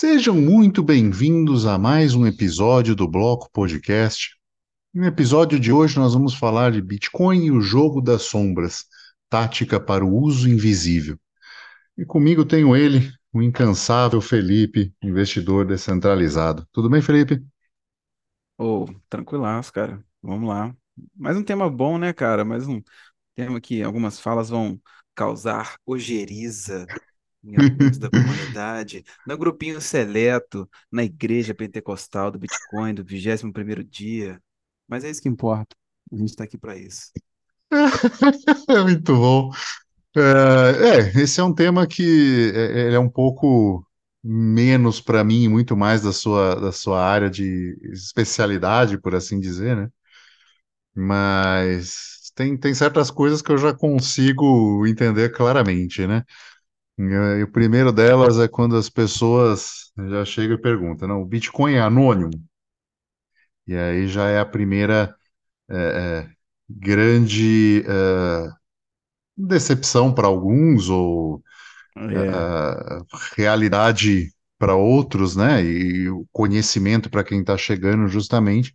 Sejam muito bem-vindos a mais um episódio do Bloco Podcast. No episódio de hoje nós vamos falar de Bitcoin e o jogo das sombras, tática para o uso invisível. E comigo tenho ele, o incansável Felipe, investidor descentralizado. Tudo bem, Felipe? Ô, tranquilaço, cara. Vamos lá. Mais um tema bom, né, cara? Mais um tema que algumas falas vão causar ojeriza em alguns da comunidade, no grupinho seleto, na igreja pentecostal do Bitcoin, do 21º dia. Mas é isso que importa. A gente está aqui para isso. É muito bom. É, é, esse é um tema que é, é é um pouco menos para mim, muito mais da sua, da sua área de especialidade, por assim dizer, né? Mas tem, tem certas coisas que eu já consigo entender claramente, né? E o primeiro delas é quando as pessoas já chegam e perguntam, não, o Bitcoin é anônimo? E aí já é a primeira é, é, grande é, decepção para alguns ou É, a realidade para outros, né? E o conhecimento para quem está chegando justamente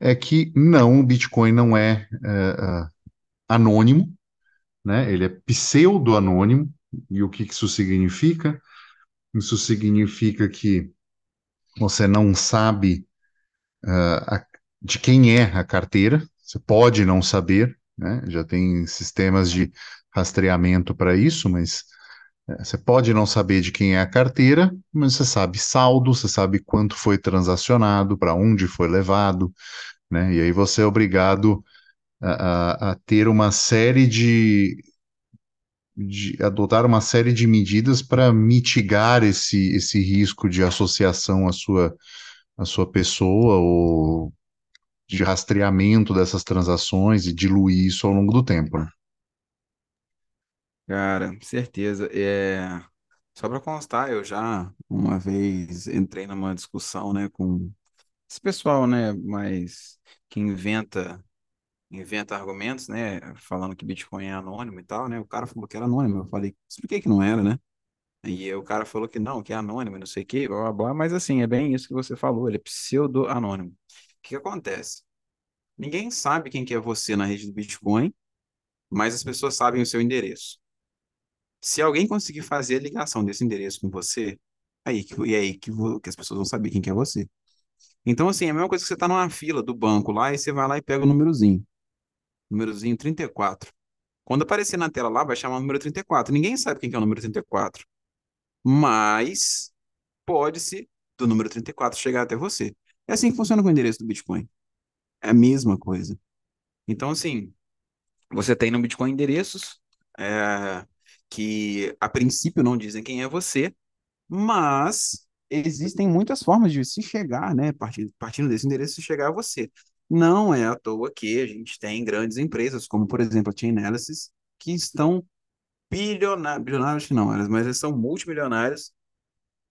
é que não, o Bitcoin não é, é, é, anônimo, né? Ele é pseudo-anônimo. E o que isso significa? Isso significa que você não sabe ah, a- de quem é a carteira, você pode não saber, né? Já tem sistemas de rastreamento para isso, mas É, Você pode não saber de quem é a carteira, mas você sabe saldo, você sabe quanto foi transacionado, para onde foi levado, né? E aí você é obrigado a, a- a ter uma série de, de adotar uma série de medidas para mitigar esse, esse risco de associação à sua, à sua pessoa ou de rastreamento dessas transações e diluir isso ao longo do tempo, né? cara, certeza. É, só para constar, eu já uma vez entrei numa discussão, né, com esse pessoal, né, mas que inventa inventa argumentos, né, falando que Bitcoin é anônimo e tal, né? O cara falou que era anônimo. Eu falei, expliquei que não era, né? E o cara falou que não, que é anônimo, não sei o quê, blá, blá, blá, mas assim, é bem isso que você falou, ele é pseudo-anônimo. O que acontece? Ninguém sabe quem que é você na rede do Bitcoin, mas as pessoas sabem o seu endereço. Se alguém conseguir fazer a ligação desse endereço com você, aí que, e aí que, que as pessoas vão saber quem que é você. Então, assim, é a mesma coisa que você está numa fila do banco lá e você vai lá e pega o númerozinho, númerozinho 34. Quando aparecer na tela lá, vai chamar o número 34. Ninguém sabe quem que é o número 34, mas pode-se do número 34 chegar até você. É assim que funciona com o endereço do Bitcoin. É a mesma coisa. Então, assim, você tem no Bitcoin endereços é, que a princípio não dizem quem é você, mas existem muitas formas de se chegar, né? Partindo, partindo desse endereço, se chegar a você. Não é à toa que a gente tem grandes empresas, como por exemplo a Chainalysis, que estão bilionários, bilionários não, mas eles são multimilionários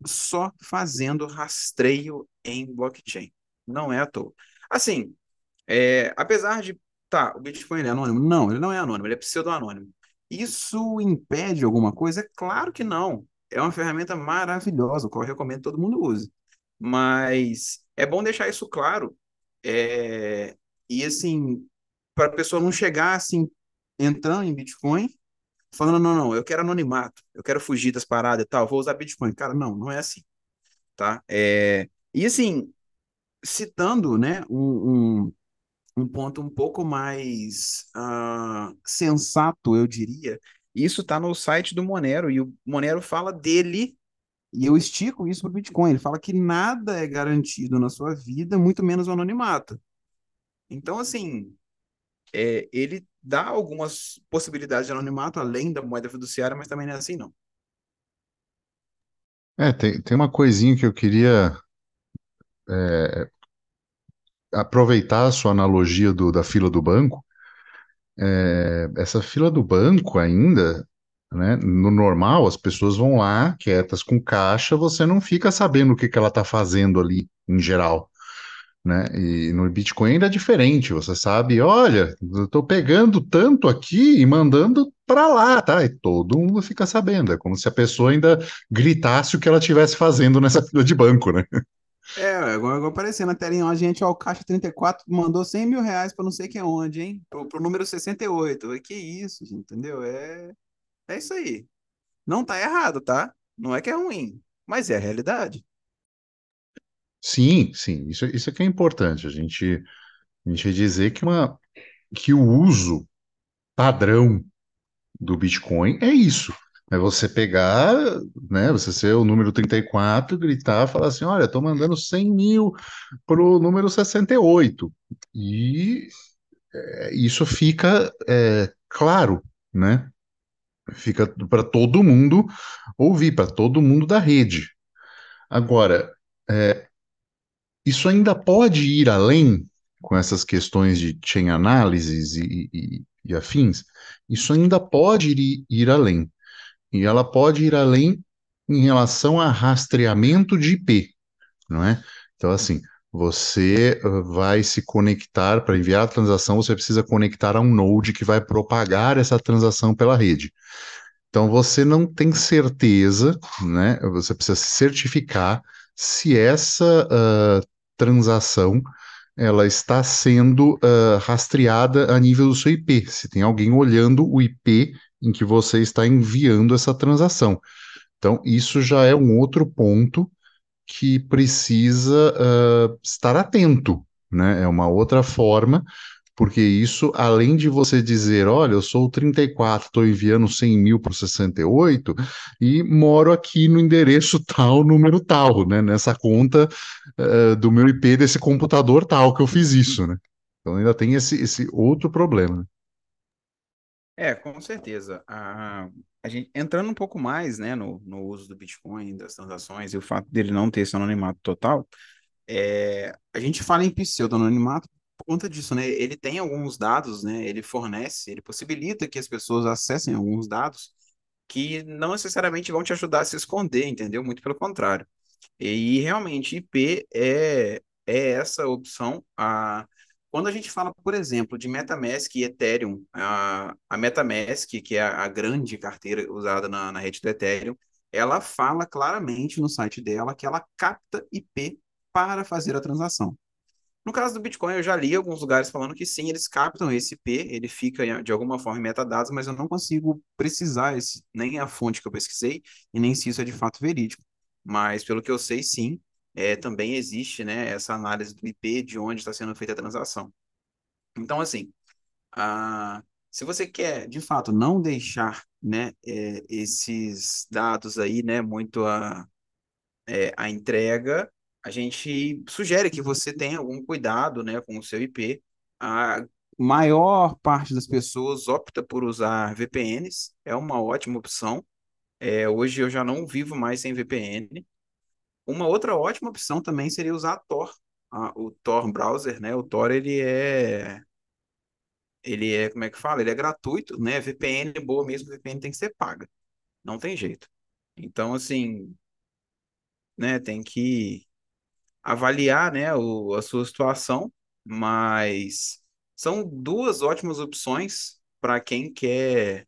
só fazendo rastreio em blockchain. Não é à toa. Assim, é, apesar de, tá, o Bitcoin é anônimo? Não, ele não é anônimo, ele é pseudo-anônimo. Isso impede alguma coisa? É claro que não. É uma ferramenta maravilhosa, qual eu recomendo que todo mundo use. Mas é bom deixar isso claro. É, e assim, para a pessoa não chegar assim, entrando em Bitcoin, falando, não, não, eu quero anonimato, eu quero fugir das paradas e tal, vou usar Bitcoin. Cara, não, não é assim, tá? É, e assim, citando, né, um, um um ponto um pouco mais ah, sensato, eu diria. Isso está no site do Monero, e o Monero fala dele, e eu estico isso para o Bitcoin. Ele fala que nada é garantido na sua vida, muito menos o anonimato. Então, assim, é, ele dá algumas possibilidades de anonimato além da moeda fiduciária, mas também não é assim, não. É, tem, tem uma coisinha que eu queria é, aproveitar a sua analogia do, da fila do banco. É, essa fila do banco ainda, né, no normal, as pessoas vão lá, quietas com caixa, você não fica sabendo o que que ela está fazendo ali, em geral, né? E no Bitcoin ainda é diferente, você sabe, olha, eu estou pegando tanto aqui e mandando para lá, tá? E todo mundo fica sabendo. É como se a pessoa ainda gritasse o que ela estivesse fazendo nessa fila de banco, né? É, agora, agora aparecendo na telinha, a gente, ó, o Caixa 34 mandou 100 mil reais para não sei que onde, hein? Pro, pro número 68. Que isso, gente, entendeu? É, é isso aí. Não tá errado, tá? Não é que é ruim, mas é a realidade. Sim, sim, isso, isso é que é importante. A gente, a gente dizer que, uma, que o uso padrão do Bitcoin é isso. É você pegar, né, você ser o número 34, gritar, falar assim, olha, estou mandando 100 mil para o número 68. E é, isso fica é, claro, né? Fica para todo mundo ouvir, para todo mundo da rede. Agora, é, isso ainda pode ir além com essas questões de chain analysis e, e, e afins, isso ainda pode ir, ir além. E ela pode ir além em relação a rastreamento de IP, não é? Então, assim, você uh, vai se conectar, para enviar a transação, você precisa conectar a um node que vai propagar essa transação pela rede. Então, você não tem certeza, né? Você precisa se certificar se essa uh, transação ela está sendo uh, rastreada a nível do seu IP, se tem alguém olhando o IP em que você está enviando essa transação. Então, isso já é um outro ponto que precisa uh, estar atento, né? É uma outra forma, porque isso, além de você dizer, olha, eu sou o 34, estou enviando 100 mil para o 68 e moro aqui no endereço tal, número tal, né? Nessa conta uh, do meu IP desse computador tal que eu fiz isso, né? Então ainda tem esse, esse outro problema. Né? É, com certeza. A, a gente, entrando um pouco mais, né, no, no uso do Bitcoin, das transações e o fato dele não ter esse anonimato total, é, a gente fala em pseudo-anonimato por conta disso, né? Ele tem alguns dados, né? Ele fornece, ele possibilita que as pessoas acessem alguns dados que não necessariamente vão te ajudar a se esconder, entendeu? Muito pelo contrário. E realmente IP é, é essa opção a quando a gente fala, por exemplo, de MetaMask e Ethereum, a, a MetaMask, que é a, a grande carteira usada na, na rede do Ethereum, ela fala claramente no site dela que ela capta IP para fazer a transação. No caso do Bitcoin, eu já li alguns lugares falando que sim, eles captam esse IP, ele fica de alguma forma em metadados, mas eu não consigo precisar esse, nem a fonte que eu pesquisei e nem se isso é de fato verídico. Mas pelo que eu sei, sim, é, também existe né, essa análise do IP de onde está sendo feita a transação. Então, assim, a, se você quer, de fato, não deixar né, é, esses dados aí né, muito a, é, a entrega, a gente sugere que você tenha algum cuidado né, com o seu IP. A maior parte das pessoas opta por usar VPNs, é uma ótima opção. É, hoje eu já não vivo mais sem VPN, uma outra ótima opção também seria usar Tor, a, o Tor browser, né? O Tor ele é ele é, como é que fala? Ele é gratuito, né? VPN é boa mesmo, VPN tem que ser paga. Não tem jeito. Então, assim, né, tem que avaliar, né, o, a sua situação, mas são duas ótimas opções para quem quer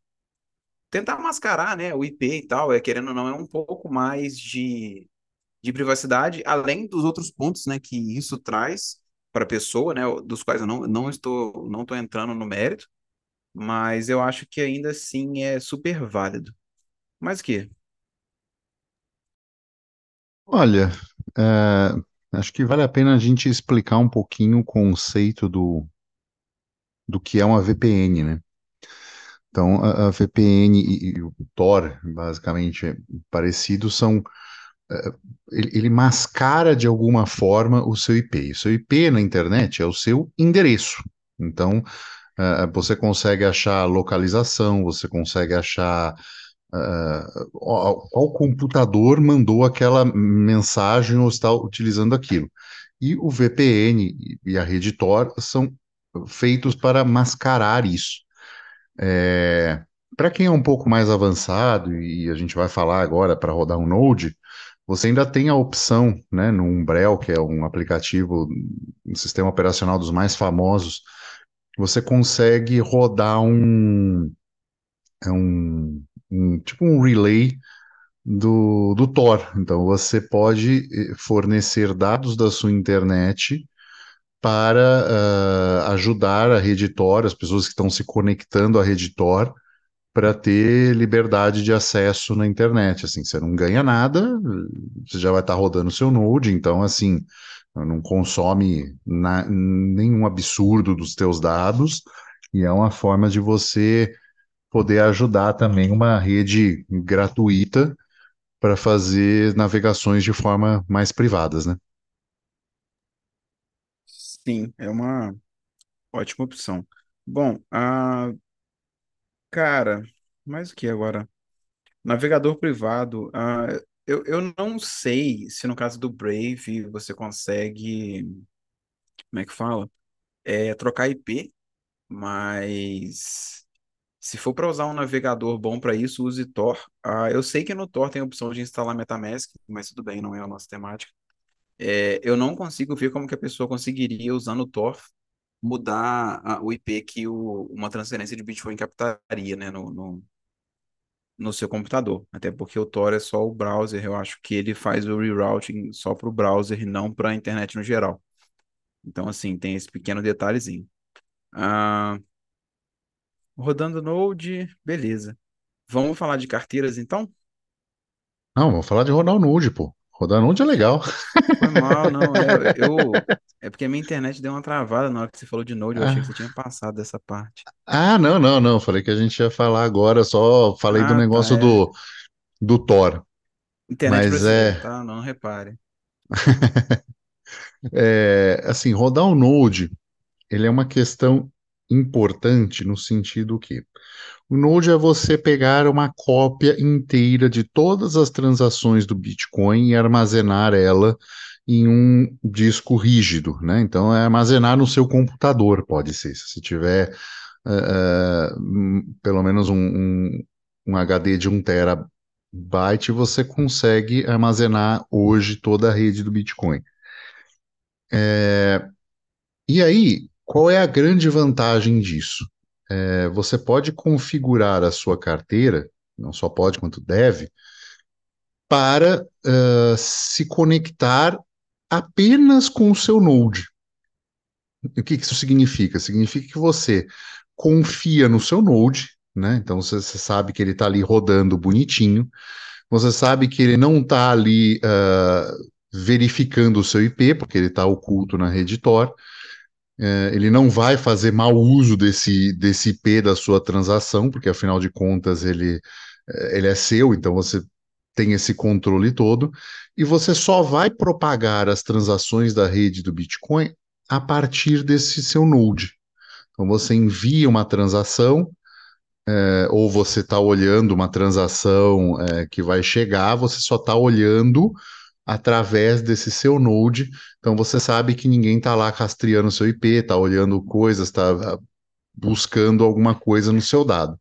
tentar mascarar, né, o IP e tal, é querendo ou não, é um pouco mais de de privacidade, além dos outros pontos, né, que isso traz para a pessoa, né, dos quais eu não, não estou não estou entrando no mérito, mas eu acho que ainda assim é super válido. Mas o quê? Olha, é, acho que vale a pena a gente explicar um pouquinho o conceito do, do que é uma VPN, né? Então, a, a VPN e, e, o Tor, basicamente, parecidos, são ele, mascara de alguma forma o seu IP. O seu IP na internet é o seu endereço. Então, uh, você consegue achar localização, você consegue achar uh, qual computador mandou aquela mensagem ou está utilizando aquilo. E o VPN e a rede Tor são feitos para mascarar isso. É, para quem é um pouco mais avançado, e a gente vai falar agora para rodar um Node, você ainda tem a opção, né, no Umbrel, que é um aplicativo, um sistema operacional dos mais famosos, você consegue rodar um, é um, um tipo um relay do, do Tor. Então você pode eh, fornecer dados da sua internet para ah, ajudar a rede Tor, as pessoas que estão se conectando à rede Tor, para ter liberdade de acesso na internet. Assim, você não ganha nada, você já vai estar rodando o seu Node, então assim, não consome na- nenhum absurdo dos teus dados, e é uma forma de você poder ajudar também uma rede gratuita para fazer navegações de forma mais privadas, né? Sim, é uma ótima opção. Bom, ah, cara, mais o que agora? Navegador privado, ah, eu, eu não sei se no caso do Brave você consegue, como é que fala? É, trocar IP, mas se for para usar um navegador bom para isso, use Tor. Ah, eu sei que no Tor tem a opção de instalar MetaMask, mas tudo bem, não é a nossa temática. É, eu não consigo ver como que a pessoa conseguiria, usando o Tor, mudar a- o IP que o- uma transferência de Bitcoin captaria, né, no, no, no seu computador. Até porque o Tor é só o browser, eu acho que ele faz o rerouting só para o browser e não para a internet no geral. Então, assim, tem esse pequeno detalhezinho. Ah, rodando Node, beleza. Vamos falar de carteiras, então? Não, vou falar de rodar o Node, pô. Rodar Node é legal. Foi mal, não, é, eu... É porque a minha internet deu uma travada na hora que você falou de Node, eu achei que você Ah, tinha passado dessa parte. ah, não, não, não. Falei que a gente ia falar agora, só falei do Ah, tá, negócio é. do, do Thor. Internet Mas é, tá? Não repare. é assim, rodar o Node, ele é uma questão importante no sentido que o Node é você pegar uma cópia inteira de todas as transações do Bitcoin e armazenar ela em um disco rígido, né? Então, é armazenar no seu computador, pode ser. Se você tiver hum, pelo menos um, um, um HD de um terabyte, você consegue armazenar hoje toda a rede do Bitcoin. E aí, qual é a grande vantagem disso? É, você pode configurar a sua carteira, não só pode quanto deve, para eh, se conectar apenas com o seu Node. O que isso significa? Significa que você confia no seu Node, né? Então você, você sabe que ele está ali rodando bonitinho, você sabe que ele não está ali ah, verificando o seu IP, porque ele está oculto na rede Tor. Eh, ele não vai fazer mau uso desse, desse IP da sua transação, porque afinal de contas ele, eh, ele é seu, então você tem esse controle todo, e você só vai propagar as transações da rede do Bitcoin a partir desse seu node. Então você envia uma transação, eh, ou você está olhando uma transação eh, que vai chegar, você só está olhando através desse seu node. Então você sabe que ninguém está lá rastreando seu IP, está olhando coisas, está buscando alguma coisa no seu dado.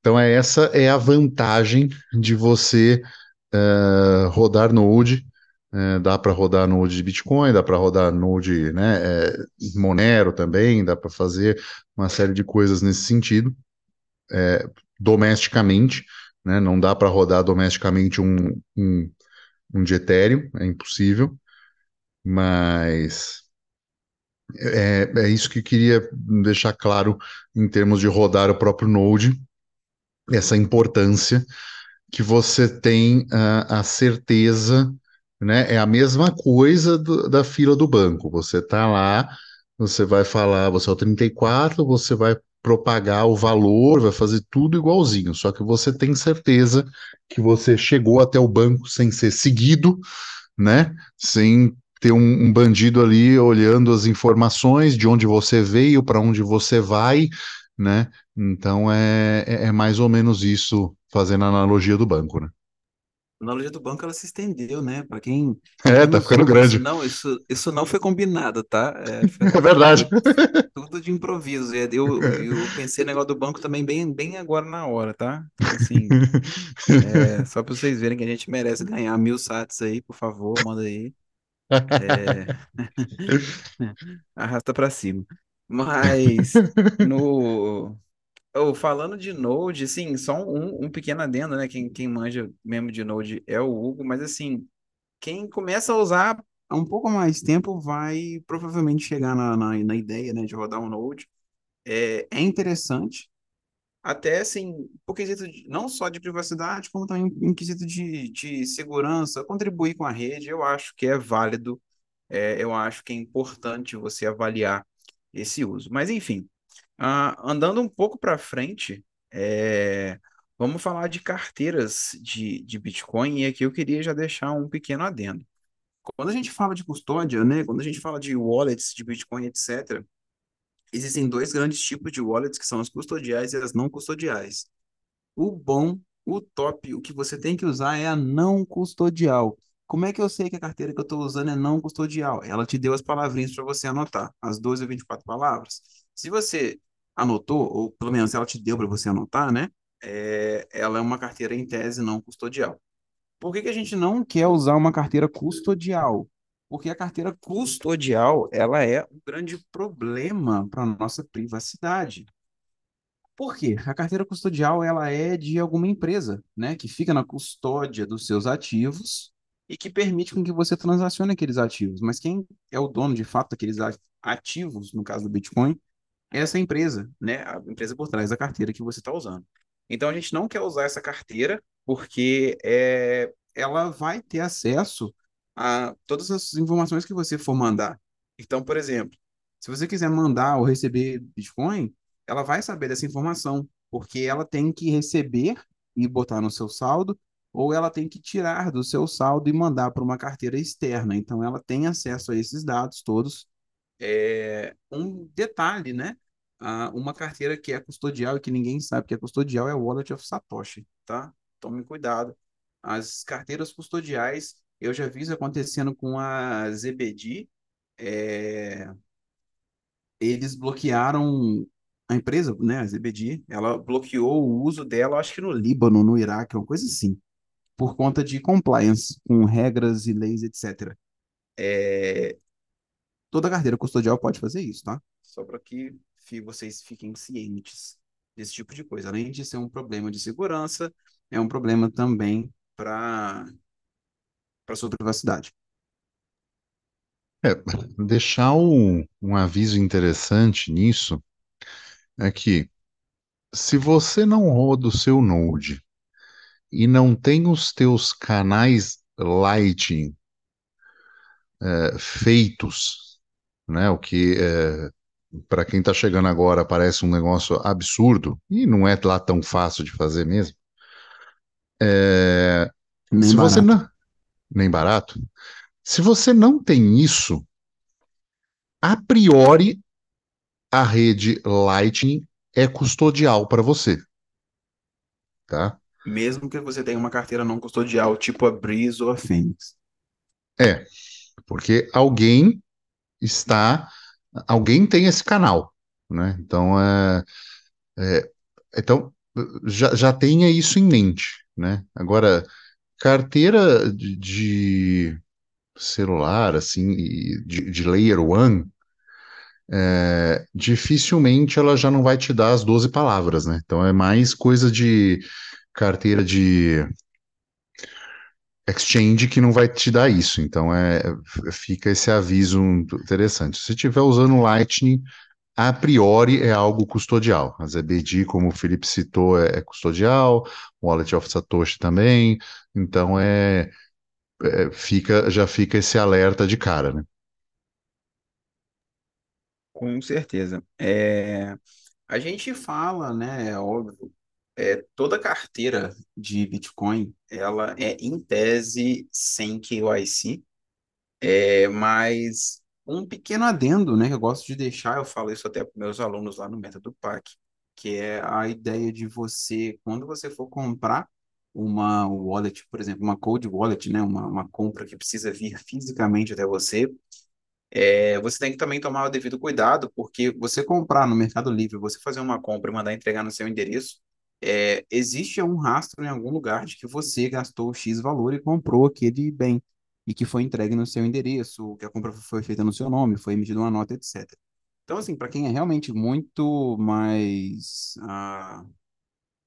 Então é essa é a vantagem de você eh, rodar Node. Eh, dá para rodar Node de Bitcoin, dá para rodar Node, né, eh, Monero também, dá para fazer uma série de coisas nesse sentido, domesticamente, né, não dá para rodar domesticamente um, um, um de Ethereum, é impossível, mas é, é isso que eu queria deixar claro em termos de rodar o próprio Node, essa importância que você tem a, a certeza, né? É a mesma coisa do- da fila do banco. Você está lá, você vai falar, você é o 34, você vai propagar o valor, vai fazer tudo igualzinho, só que você tem certeza que você chegou até o banco sem ser seguido, né? Sem ter um, um bandido ali olhando as informações de onde você veio, para onde você vai, né? Então é, é é mais ou menos isso, fazendo a analogia do banco, né? A analogia do banco ela se estendeu, né? Para quem, É, tá ficando ouve, isso grande. não, isso, isso não foi combinado, tá? É, foi É verdade. tudo, de improviso. Eu, eu pensei no negócio do banco também bem, bem agora na hora, tá? Assim, é, só para vocês verem que a gente merece ganhar mil sats aí, por favor, manda aí. É, arrasta para cima. Mas no falando de Node, sim, só um, um pequeno adendo, né? Quem, quem manja mesmo de Node é o Hugo, mas assim, quem começa a usar há um pouco mais tempo vai provavelmente chegar na, na, na ideia, né, de rodar um Node. É, é interessante, até assim, por quesito de, não só de privacidade, como também em quesito de, de segurança, contribuir com a rede, eu acho que é válido, é, eu acho que é importante você avaliar esse uso. Mas enfim, ah, andando um pouco para frente, é, vamos falar de carteiras de, de Bitcoin, e aqui eu queria já deixar um pequeno adendo. Quando a gente fala de custódia, né, quando a gente fala de wallets de Bitcoin, etc., existem dois grandes tipos de wallets, que são as custodiais e as não custodiais. O bom, o top, o que você tem que usar é a não custodial. Como é que eu sei que a carteira que eu estou usando é não custodial? Ela te deu as palavrinhas para você anotar, as 12 ou 24 palavras. Se você anotou, ou pelo menos ela te deu para você anotar, né? É, ela é uma carteira em tese não custodial. Por que que a gente não quer usar uma carteira custodial? Porque a carteira custodial, ela é um grande problema para a nossa privacidade. Por quê? A carteira custodial, ela é de alguma empresa, né, que fica na custódia dos seus ativos e que permite com que você transacione aqueles ativos. Mas quem é o dono, de fato, daqueles ativos, no caso do Bitcoin, essa empresa, né, a empresa por trás da carteira que você está usando. Então, a gente não quer usar essa carteira porque é, ela vai ter acesso a todas as informações que você for mandar. Então, por exemplo, se você quiser mandar ou receber Bitcoin, ela vai saber dessa informação, porque ela tem que receber e botar no seu saldo, ou ela tem que tirar do seu saldo e mandar para uma carteira externa. Então, ela tem acesso a esses dados todos. É um detalhe, né? Uma carteira que é custodial e que ninguém sabe que é custodial é o Wallet of Satoshi, tá? Tome cuidado. As carteiras custodiais, eu já vi isso acontecendo com a ZBD, é, eles bloquearam a empresa, né, a ZBD, ela bloqueou o uso dela, acho que no Líbano, no Iraque, uma coisa assim, por conta de compliance com regras e leis, etc. É, toda carteira custodial pode fazer isso, tá? Só para que vocês fiquem cientes desse tipo de coisa. Além de ser um problema de segurança, é um problema também para para sua privacidade. É, deixar um, um aviso interessante nisso é que se você não roda o seu Node e não tem os teus canais Lightning é, feitos, né, o que é, para quem está chegando agora parece um negócio absurdo e não é lá tão fácil de fazer mesmo. É, Nem se você barato. não, nem barato. Se você não tem isso, a priori a rede Lightning é custodial para você, tá? Mesmo que você tenha uma carteira não custodial, tipo a Breeze ou a Phoenix. É, porque alguém está, alguém tem esse canal, né? Então é, é então já, já tenha isso em mente, né? Agora carteira de, de celular assim de, de layer one é, dificilmente ela já não vai te dar as 12 palavras, né? Então é mais coisa de carteira de exchange que não vai te dar isso. Então é, fica esse aviso interessante. Se estiver usando Lightning, a priori é algo custodial. A ZBD, como o Felipe citou, é, é custodial, o Wallet of Satoshi também. Então é, é, fica, já fica esse alerta de cara, né? Com certeza. É, a gente fala, né, é óbvio, é, toda carteira de Bitcoin, ela é em tese sem KYC, é, mas um pequeno adendo, né, que eu gosto de deixar, eu falo isso até para meus alunos lá no Método PAC, que é a ideia de você, quando você for comprar uma wallet, por exemplo, uma cold wallet, né, uma, uma compra que precisa vir fisicamente até você, é, você tem que também tomar o devido cuidado, porque você comprar no Mercado Livre, você fazer uma compra e mandar entregar no seu endereço, é, existe um rastro em algum lugar de que você gastou X valor e comprou aquele bem, e que foi entregue no seu endereço, que a compra foi feita no seu nome, foi emitida uma nota, etc. Então, assim, para quem é realmente muito mais. ah,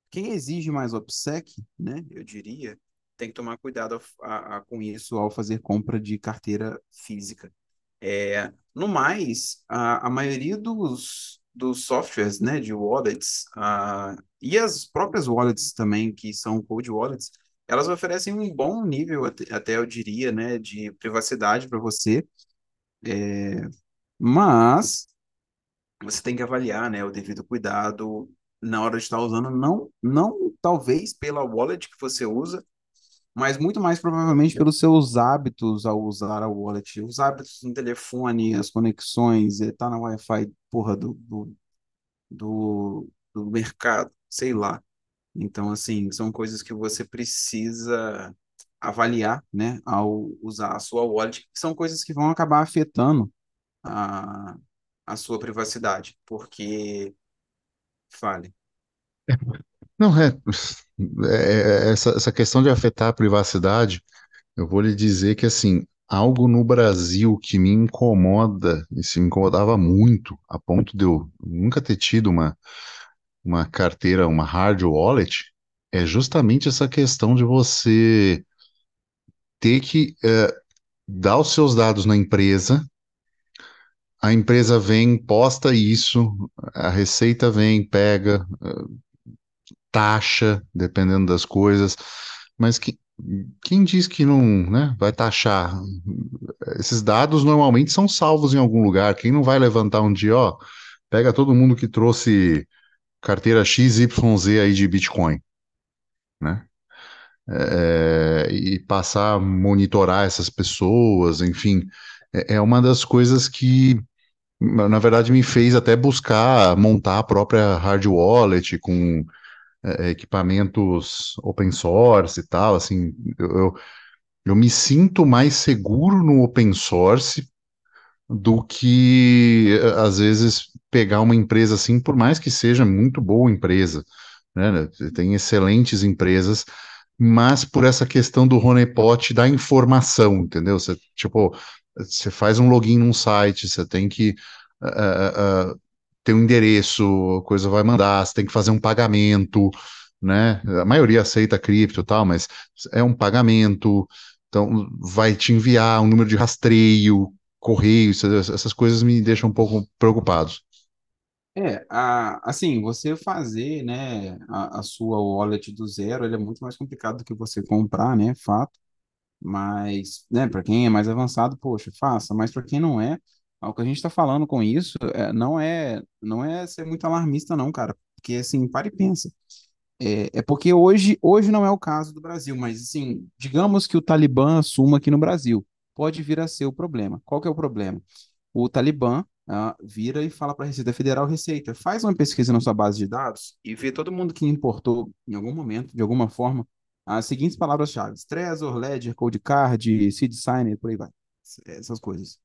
quem exige mais OPSEC, né, eu diria, tem que tomar cuidado a- a- com isso ao fazer compra de carteira física. É, no mais, a, a maioria dos, dos softwares, né, de wallets, ah, e as próprias wallets também, que são cold wallets, elas oferecem um bom nível, até, até eu diria, né, de privacidade para você, mas você tem que avaliar, né, o devido cuidado na hora de estar usando, não, não talvez pela wallet que você usa, mas muito mais provavelmente pelos seus hábitos ao usar a wallet, os hábitos no telefone, as conexões, estar na Wi-Fi, porra, do, do, do, do mercado, sei lá. Então, assim, são coisas que você precisa avaliar, né, ao usar a sua wallet, são coisas que vão acabar afetando a, a sua privacidade, porque, fale. Não, é, é- é- essa, essa questão de afetar a privacidade, eu vou lhe dizer que, assim, algo no Brasil que me incomoda, e se me incomodava muito, a ponto de eu nunca ter tido uma, uma carteira, uma hard wallet, é justamente essa questão de você ter que eh, dar os seus dados na empresa, a empresa vem, posta isso, a Receita vem, pega, taxa, dependendo das coisas, mas que, quem diz que não, né, vai taxar? Esses dados normalmente são salvos em algum lugar. Quem não vai levantar um dia, ó, pega todo mundo que trouxe carteira XYZ aí de Bitcoin, né? É, e passar a monitorar essas pessoas, enfim, é, é uma das coisas que, na verdade, me fez até buscar montar a própria hard wallet com é, equipamentos open source e tal, assim, eu, eu, eu me sinto mais seguro no open source do que, eh, às vezes, pegar uma empresa assim, por mais que seja muito boa empresa, né? Tem excelentes empresas, mas por essa questão do honeypot da informação, entendeu? Você, tipo, você faz um login num site, você tem que uh, uh, ter um endereço, a coisa vai mandar, você tem que fazer um pagamento, né? A maioria aceita cripto e tal, mas é um pagamento, então vai te enviar um número de rastreio, correio, essas, coisas me deixam um pouco preocupados. É, a, assim, você fazer, né, a, a sua wallet do zero, é muito mais complicado do que você comprar, né, fato. Mas, né, para quem é mais avançado, poxa, faça. Mas para quem não é, o que a gente está falando com isso é, não é, não é ser muito alarmista, não, cara. Porque assim, para e pensa. É, é porque hoje, hoje não é o caso do Brasil, mas assim, digamos que o Talibã assuma aqui no Brasil, pode vir a ser o problema. Qual que é o problema? O Talibã ah, vira e fala para a Receita Federal, Receita, faz uma pesquisa na sua base de dados e vê todo mundo que importou em algum momento, de alguma forma, as seguintes palavras-chave: Trezor, Ledger, Codecard, Seed Signer, por aí vai. Essas coisas.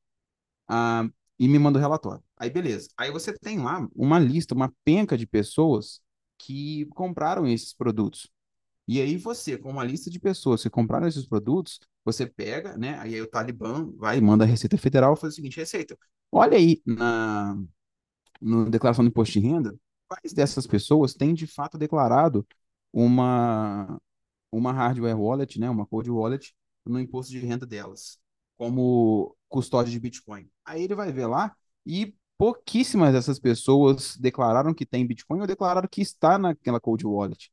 Ah, e me manda o relatório. Aí, beleza. Aí você tem lá uma lista, uma penca de pessoas que compraram esses produtos. E aí você, com uma lista de pessoas que compraram esses produtos, você pega, né? Aí, o Talibã vai e manda a Receita Federal fazer o seguinte, Receita, olha aí na, na declaração do imposto de renda, quais dessas pessoas têm de fato declarado uma, uma hardware wallet, né? Uma cold wallet no imposto de renda delas, como custódia de Bitcoin. Aí ele vai ver lá e pouquíssimas dessas pessoas declararam que tem Bitcoin ou declararam que está naquela cold wallet.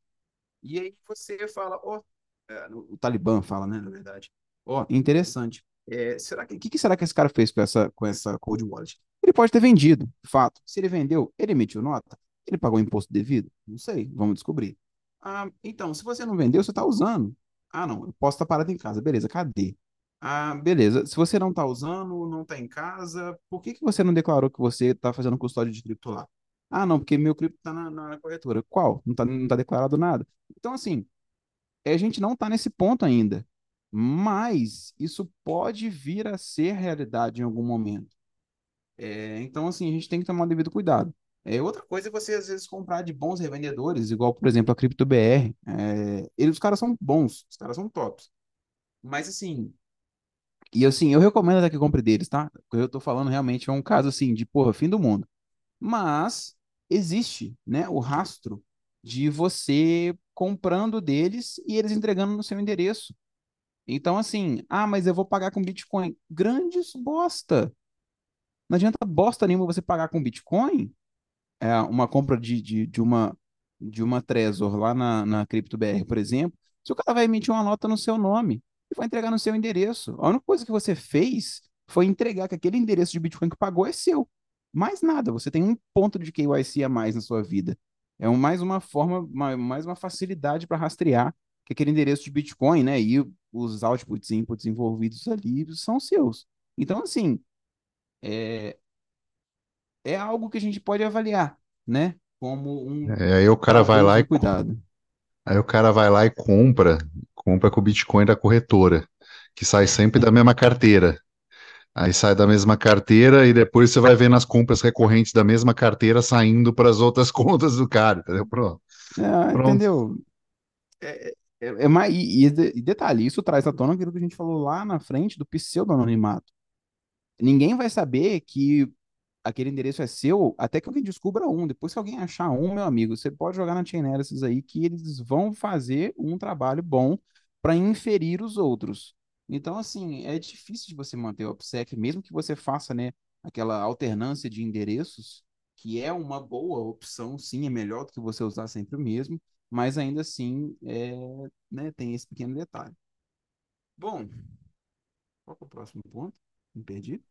E aí você fala, ó, é, o Talibã fala, né, na verdade, ó, interessante. É, será que, que, que será que esse cara fez com essa, com essa cold wallet? Ele pode ter vendido, fato. Se ele vendeu, ele emitiu nota? Ele pagou imposto devido? Não sei, vamos descobrir. Ah, então, se você não vendeu, você está usando. Ah, não, eu posso estar parado em casa. Beleza, cadê? Ah, beleza. Se você não está usando, não está em casa, por que que você não declarou que você está fazendo custódia de cripto lá? Ah, não, porque meu cripto está na, na corretora. Qual? Não está não tá declarado nada. Então, assim, a gente não está nesse ponto ainda. Mas isso pode vir a ser realidade em algum momento. É, então, assim, a gente tem que tomar o devido cuidado. É, outra coisa é você, às vezes, comprar de bons revendedores, igual, por exemplo, a CryptoBR. É, eles, os caras são bons, os caras são tops. Mas, assim, E assim, eu recomendo até que compre deles, tá? Eu tô falando realmente é um caso assim de, porra, fim do mundo. Mas existe, né, o rastro de você comprando deles e eles entregando no seu endereço. Então, assim, ah, mas eu vou pagar com Bitcoin. Grandes bosta. Não adianta bosta nenhuma você pagar com Bitcoin, é, uma compra de, de, de uma de uma Trezor lá na, na CryptoBR, por exemplo, se o cara vai emitir uma nota no seu nome e vai entregar no seu endereço. A única coisa que você fez foi entregar que aquele endereço de Bitcoin que pagou é seu. Mais nada, você tem um ponto de KYC a mais na sua vida. É mais uma forma, mais uma facilidade para rastrear que aquele endereço de Bitcoin, né, e os outputs e inputs envolvidos ali são seus. Então, assim, é, é algo que a gente pode avaliar, né, como um É, aí o cara vai lá e cuidado. Aí o cara vai lá e compra, compra com o Bitcoin da corretora, que sai sempre da mesma carteira. Aí sai da mesma carteira e depois você vai ver nas compras recorrentes da mesma carteira saindo para as outras contas do cara, entendeu? Pronto. É, Pronto. entendeu? É, é, é mais, e, e detalhe, isso traz à tona aquilo que a gente falou lá na frente do pseudo-anonimato. Ninguém vai saber que aquele endereço é seu até que alguém descubra um. Depois que alguém achar um, meu amigo, você pode jogar na Chainalysis aí que eles vão fazer um trabalho bom para inferir os outros. Então, assim, é difícil de você manter o OPSEC, mesmo que você faça, né, aquela alternância de endereços, que é uma boa opção, sim, é melhor do que você usar sempre o mesmo, mas ainda assim, é, né, tem esse pequeno detalhe. Bom, qual é o próximo ponto? Me perdi?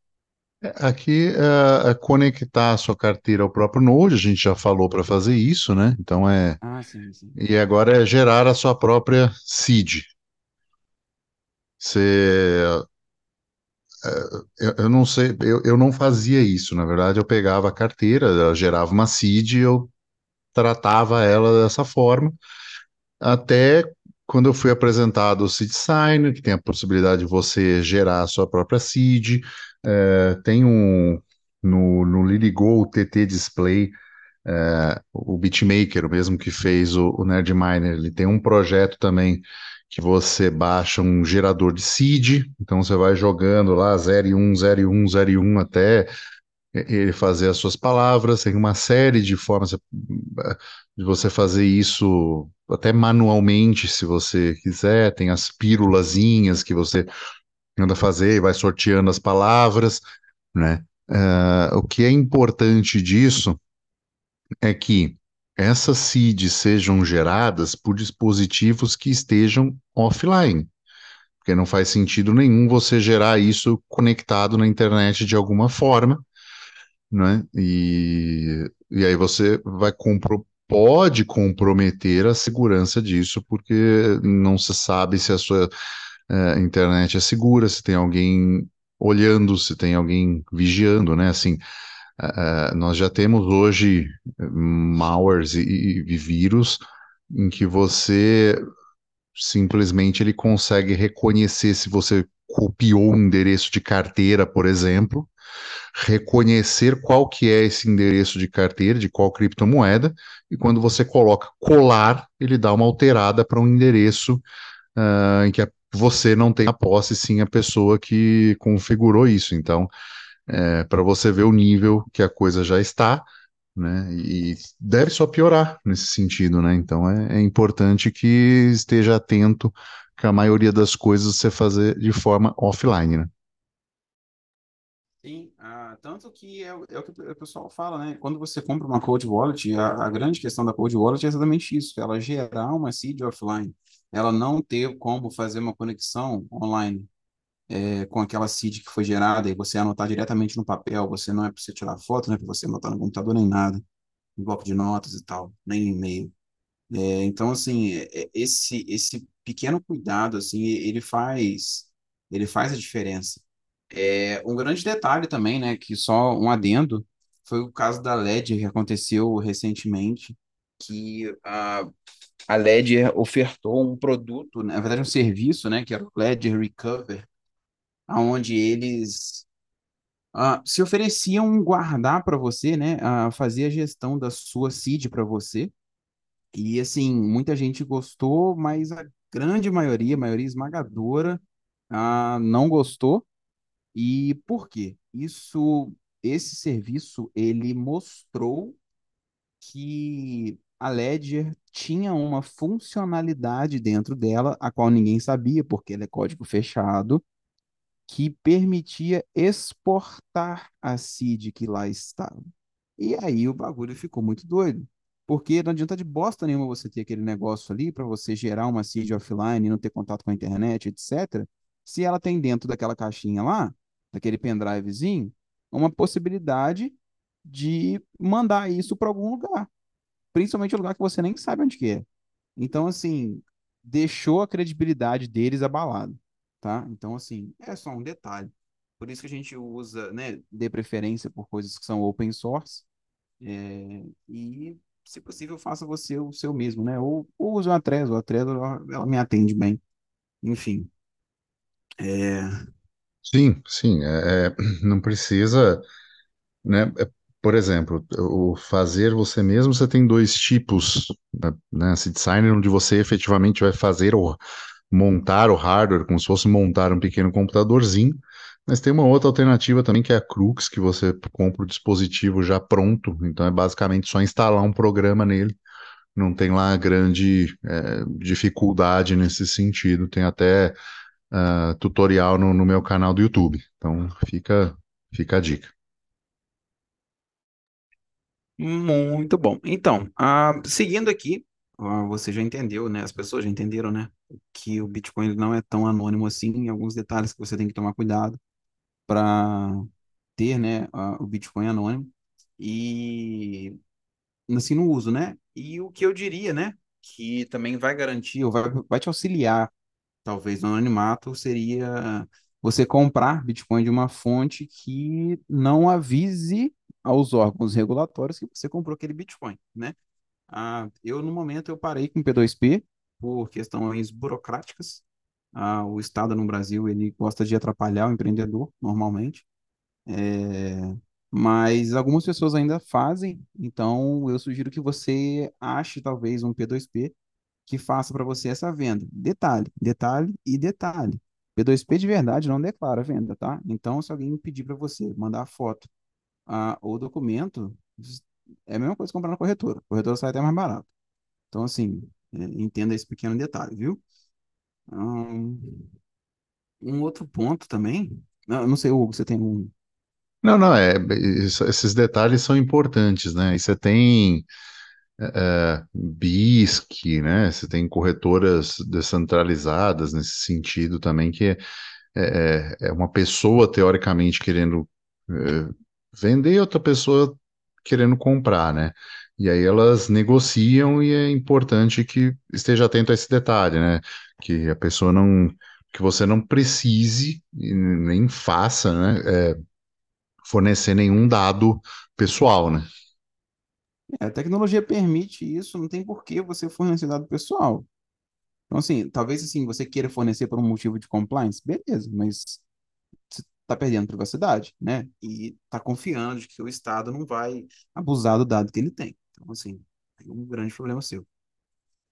Aqui é, é conectar a sua carteira ao próprio Node, a gente já falou para fazer isso, né? Então é. Ah, sim, sim. E agora é gerar a sua própria seed. Você, eu, eu não sei, eu, eu não fazia isso, na verdade, eu pegava a carteira, ela gerava uma seed e eu tratava ela dessa forma, até quando eu fui apresentado o seed signer, que tem a possibilidade de você gerar a sua própria seed, é, tem um no, no LilyGo, o TT Display, é, o beatmaker, o mesmo que fez o, o Nerdminer, ele tem um projeto também que você baixa um gerador de seed, então você vai jogando lá 0 e 1, 0 e 1, 0 e 1 até ele fazer as suas palavras, tem uma série de formas de você fazer isso até manualmente, se você quiser, tem as pírulazinhas que você anda a fazer e vai sorteando as palavras, né? Uh, o que é importante disso é que essas seeds sejam geradas por dispositivos que estejam offline, porque não faz sentido nenhum você gerar isso conectado na internet de alguma forma, né? E, e aí você vai compro, pode comprometer a segurança disso, porque não se sabe se a sua eh, internet é segura, se tem alguém olhando, se tem alguém vigiando, né? Assim, nós já temos hoje malwares e, e, vírus em que você simplesmente ele consegue reconhecer se você copiou um endereço de carteira, por exemplo, reconhecer qual que é esse endereço de carteira, de qual criptomoeda, e quando você coloca colar, ele dá uma alterada para um endereço uh, em que a, você não tem a posse, sim a pessoa que configurou isso. Então, é, para você ver o nível que a coisa já está, né? E deve só piorar nesse sentido, né? Então é, é importante que esteja atento que a maioria das coisas você fazer de forma offline, né? Sim, ah, tanto que é, é o que o pessoal fala, né? Quando você compra uma cold wallet, a, a grande questão da cold wallet é exatamente isso, ela gerar uma seed offline, ela não ter como fazer uma conexão online é, com aquela seed que foi gerada e você anotar diretamente no papel, você não é para você tirar foto, não é para você anotar no computador nem nada, no bloco de notas e tal, nem e-mail. É, então, assim, é, é, esse esse pequeno cuidado, assim, ele faz ele faz a diferença. É, um grande detalhe também, né, que só um adendo, foi o caso da Ledger que aconteceu recentemente, que a, a Ledger ofertou um produto, na verdade um serviço, né, que era o Ledger Recover, onde eles ah, se ofereciam guardar para você, né, a fazer a gestão da sua seed para você. E assim, muita gente gostou, mas a grande maioria, a maioria esmagadora, ah, não gostou. E por quê? Isso, esse serviço, ele mostrou que a Ledger tinha uma funcionalidade dentro dela, a qual ninguém sabia, porque ela é código fechado, que permitia exportar a seed que lá estava. E aí o bagulho ficou muito doido. Porque não adianta de bosta nenhuma você ter aquele negócio ali para você gerar uma seed offline e não ter contato com a internet, etc. Se ela tem dentro daquela caixinha lá, daquele pendrivezinho, uma possibilidade de mandar isso para algum lugar. Principalmente um lugar que você nem sabe onde que é. Então, assim, deixou a credibilidade deles abalada, tá? Então, assim, é só um detalhe. Por isso que a gente usa, né, dê preferência por coisas que são open source, é, e, se possível, faça você o seu mesmo, né? Ou, ou use uma Trezor, a Trezor, ela, me atende bem. Enfim, é, Sim, sim, é, é, não precisa, né? Por exemplo, o fazer você mesmo, você tem dois tipos, né? né, Seed Designer, onde você efetivamente vai fazer o montar o hardware, como se fosse montar um pequeno computadorzinho, mas tem uma outra alternativa também, que é a Crux, que você compra o dispositivo já pronto, então é basicamente só instalar um programa nele, não tem lá grande é, dificuldade nesse sentido, tem até ah, tutorial no, no meu canal do YouTube, então fica, fica a dica. Muito bom. Então, ah, seguindo aqui, ah, você já entendeu, né? As pessoas já entenderam, né? Que o Bitcoin não é tão anônimo assim, em alguns detalhes que você tem que tomar cuidado para ter, né, o Bitcoin anônimo e assim no uso, né? E o que eu diria, né, que também vai garantir ou vai, vai te auxiliar, talvez no anonimato, seria você comprar Bitcoin de uma fonte que não avise aos órgãos regulatórios que você comprou aquele Bitcoin, né? Ah, eu, no momento, eu parei com P2P por questões burocráticas. Ah, o Estado no Brasil, ele gosta de atrapalhar o empreendedor, normalmente. É, mas algumas pessoas ainda fazem, então eu sugiro que você ache talvez um P2P que faça para você essa venda. Detalhe, detalhe e detalhe. P2P de verdade não declara venda, tá? Então, se alguém pedir para você mandar a foto ou documento, é a mesma coisa que comprar na corretora. A corretora sai até mais barato. Então, assim, é, entenda esse pequeno detalhe, viu? Ahn, um outro ponto também. Não, não sei, Hugo, você tem um. Não, não, é, isso- esses detalhes são importantes, né? E você tem é, BISC, né? Você tem corretoras descentralizadas nesse sentido também, que é, é, é uma pessoa teoricamente querendo é, vender e outra pessoa querendo comprar, né? E aí elas negociam e é importante que esteja atento a esse detalhe, né? Que a pessoa não, que você não precise nem faça, né? é, fornecer nenhum dado pessoal, né? É, a tecnologia permite isso, não tem por que você fornecer dado pessoal. Então, assim, talvez assim, você queira fornecer por um motivo de compliance, beleza, mas está perdendo privacidade, né? E está confiando de que o Estado não vai abusar do dado que ele tem. Então, assim, é um grande problema seu.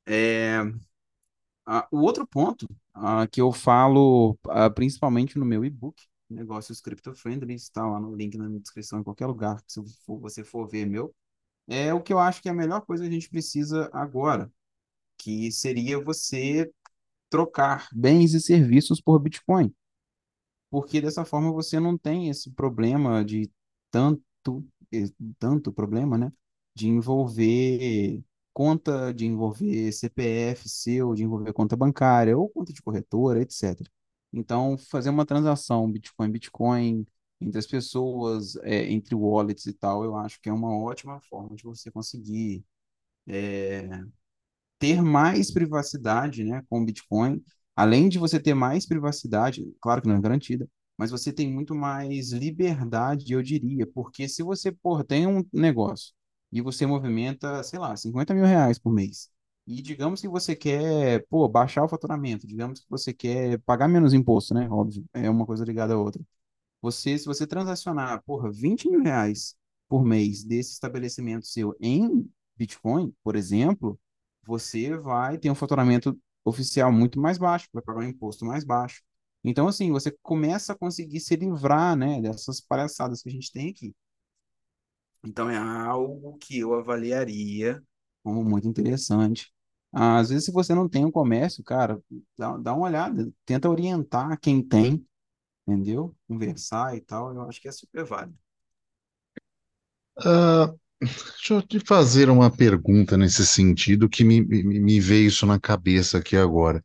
É, ah, o outro ponto ah, que eu falo ah, principalmente no meu e-book, Negócios Crypto Friendly, está lá no link na descrição em qualquer lugar que você for ver meu, é o que eu acho que é a melhor coisa que a gente precisa agora, que seria você trocar bens e serviços por Bitcoin porque dessa forma você não tem esse problema de tanto, tanto problema, né? De envolver conta, de envolver CPF seu, de envolver conta bancária ou conta de corretora, etc. Então, fazer uma transação Bitcoin, Bitcoin entre as pessoas, eh, entre wallets e tal, eu acho que é uma ótima forma de você conseguir ter mais privacidade, né, com Bitcoin. Além de você ter mais privacidade, claro que não é garantida, mas você tem muito mais liberdade, eu diria, porque se você, porra, tem um negócio e você movimenta, sei lá, 50 mil reais por mês, e digamos que você quer, pô, baixar o faturamento, digamos que você quer pagar menos imposto, né? Óbvio, é uma coisa ligada à outra. Você, se você transacionar, porra, 20 mil reais por mês desse estabelecimento seu em Bitcoin, por exemplo, você vai ter um faturamento oficial muito mais baixo, vai pagar um imposto mais baixo. Então, assim, você começa a conseguir se livrar, né, dessas palhaçadas que a gente tem aqui. Então, é algo que eu avaliaria como muito interessante. Às vezes, se você não tem um comércio, cara, dá, dá uma olhada, tenta orientar quem tem, entendeu? Conversar e tal, eu acho que é super válido. Ah, deixa eu te fazer uma pergunta nesse sentido que me, me, me veio isso na cabeça aqui agora.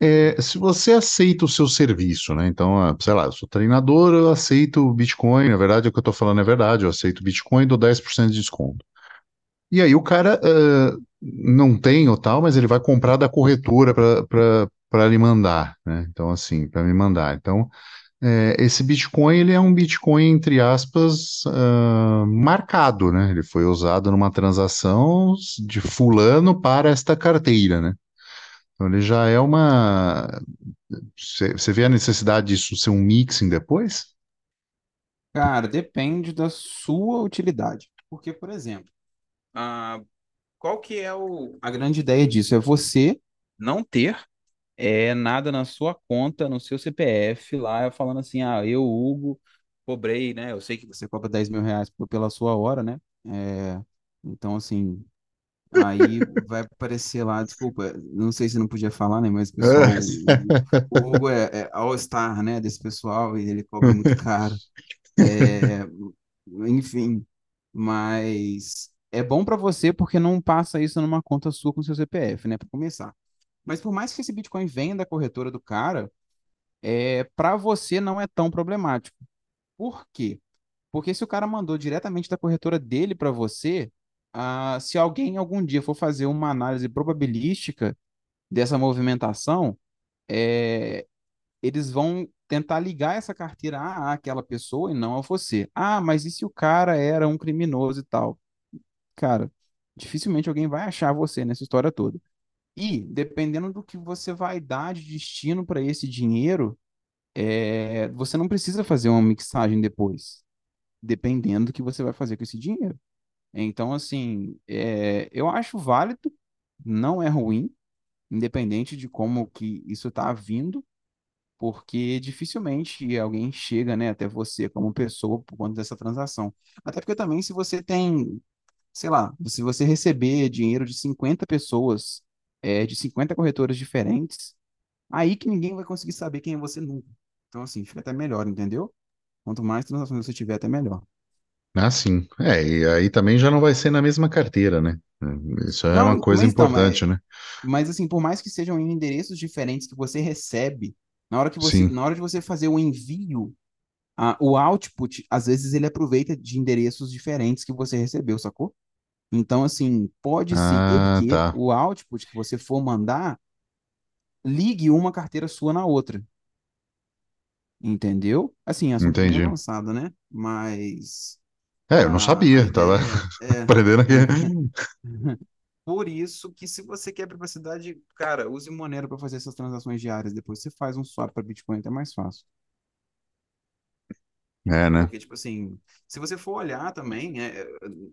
É, se você aceita o seu serviço, né? Então, ah, sei lá, eu sou treinador, eu aceito o Bitcoin, na verdade, o que eu estou falando é verdade, eu aceito o Bitcoin dou 10% de desconto. E aí o cara ah, não tem ou tal, mas ele vai comprar da corretora para lhe mandar, né? Então, assim, para me mandar. Então, é, esse Bitcoin, ele é um Bitcoin, entre aspas, ah, marcado, né? Ele foi usado numa transação de fulano para esta carteira, né? Então ele já é uma. Você vê a necessidade disso ser um mixing depois? Cara, depende da sua utilidade. Porque, por exemplo, ah, qual que é o, a grande ideia disso? É você não ter é, nada na sua conta, no seu CPF, lá falando assim, ah, eu, Hugo, cobrei, né? Eu sei que você cobra 10 mil reais pela sua hora, né? É, então, assim, aí vai aparecer lá, desculpa, não sei se não podia falar, né? Mas o pessoal, o, o Hugo é, é all-star, né? Desse pessoal, e ele cobra muito caro. É, enfim, mas é bom para você porque não passa isso numa conta sua com seu CPF, né? Para começar. Mas por mais que esse Bitcoin venha da corretora do cara, é, para você não é tão problemático. Por quê? Porque se o cara mandou diretamente da corretora dele para você, ah, se alguém algum dia for fazer uma análise probabilística dessa movimentação, é, eles vão tentar ligar essa carteira àquela pessoa e não a você. Ah, mas e se o cara era um criminoso e tal? Cara, dificilmente alguém vai achar você nessa história toda. E, dependendo do que você vai dar de destino para esse dinheiro, é, você não precisa fazer uma mixagem depois, dependendo do que você vai fazer com esse dinheiro. Então, assim, é, eu acho válido, não é ruim, independente de como que isso está vindo, porque dificilmente alguém chega, né, até você como pessoa por conta dessa transação. Até porque também se você tem, sei lá, se você receber dinheiro de 50 pessoas, é, de 50 corretoras diferentes, aí que ninguém vai conseguir saber quem é você nunca. Então, assim, fica até melhor, entendeu? Quanto mais transações você tiver, até melhor. Ah, sim. É, e aí também já não vai ser na mesma carteira, né? Isso é uma Não, coisa mas então, mas, importante, né? mas assim, por mais que sejam em endereços diferentes que você recebe, na hora que você, Sim. na hora de você fazer o envio, a, o output, às vezes ele aproveita de endereços diferentes que você recebeu, sacou? Então, assim, pode ser Ah, que tá. o output que você for mandar ligue uma carteira sua na outra, entendeu? Assim, assunto bem Entendi. avançado, né? Mas É, eu não sabia, tava ideia é, aprendendo aqui. é por isso que se você quer privacidade, cara, use Monero para fazer essas transações diárias. Depois você faz um swap para Bitcoin, é mais fácil. É, né? Porque, tipo assim, se você for olhar também, é,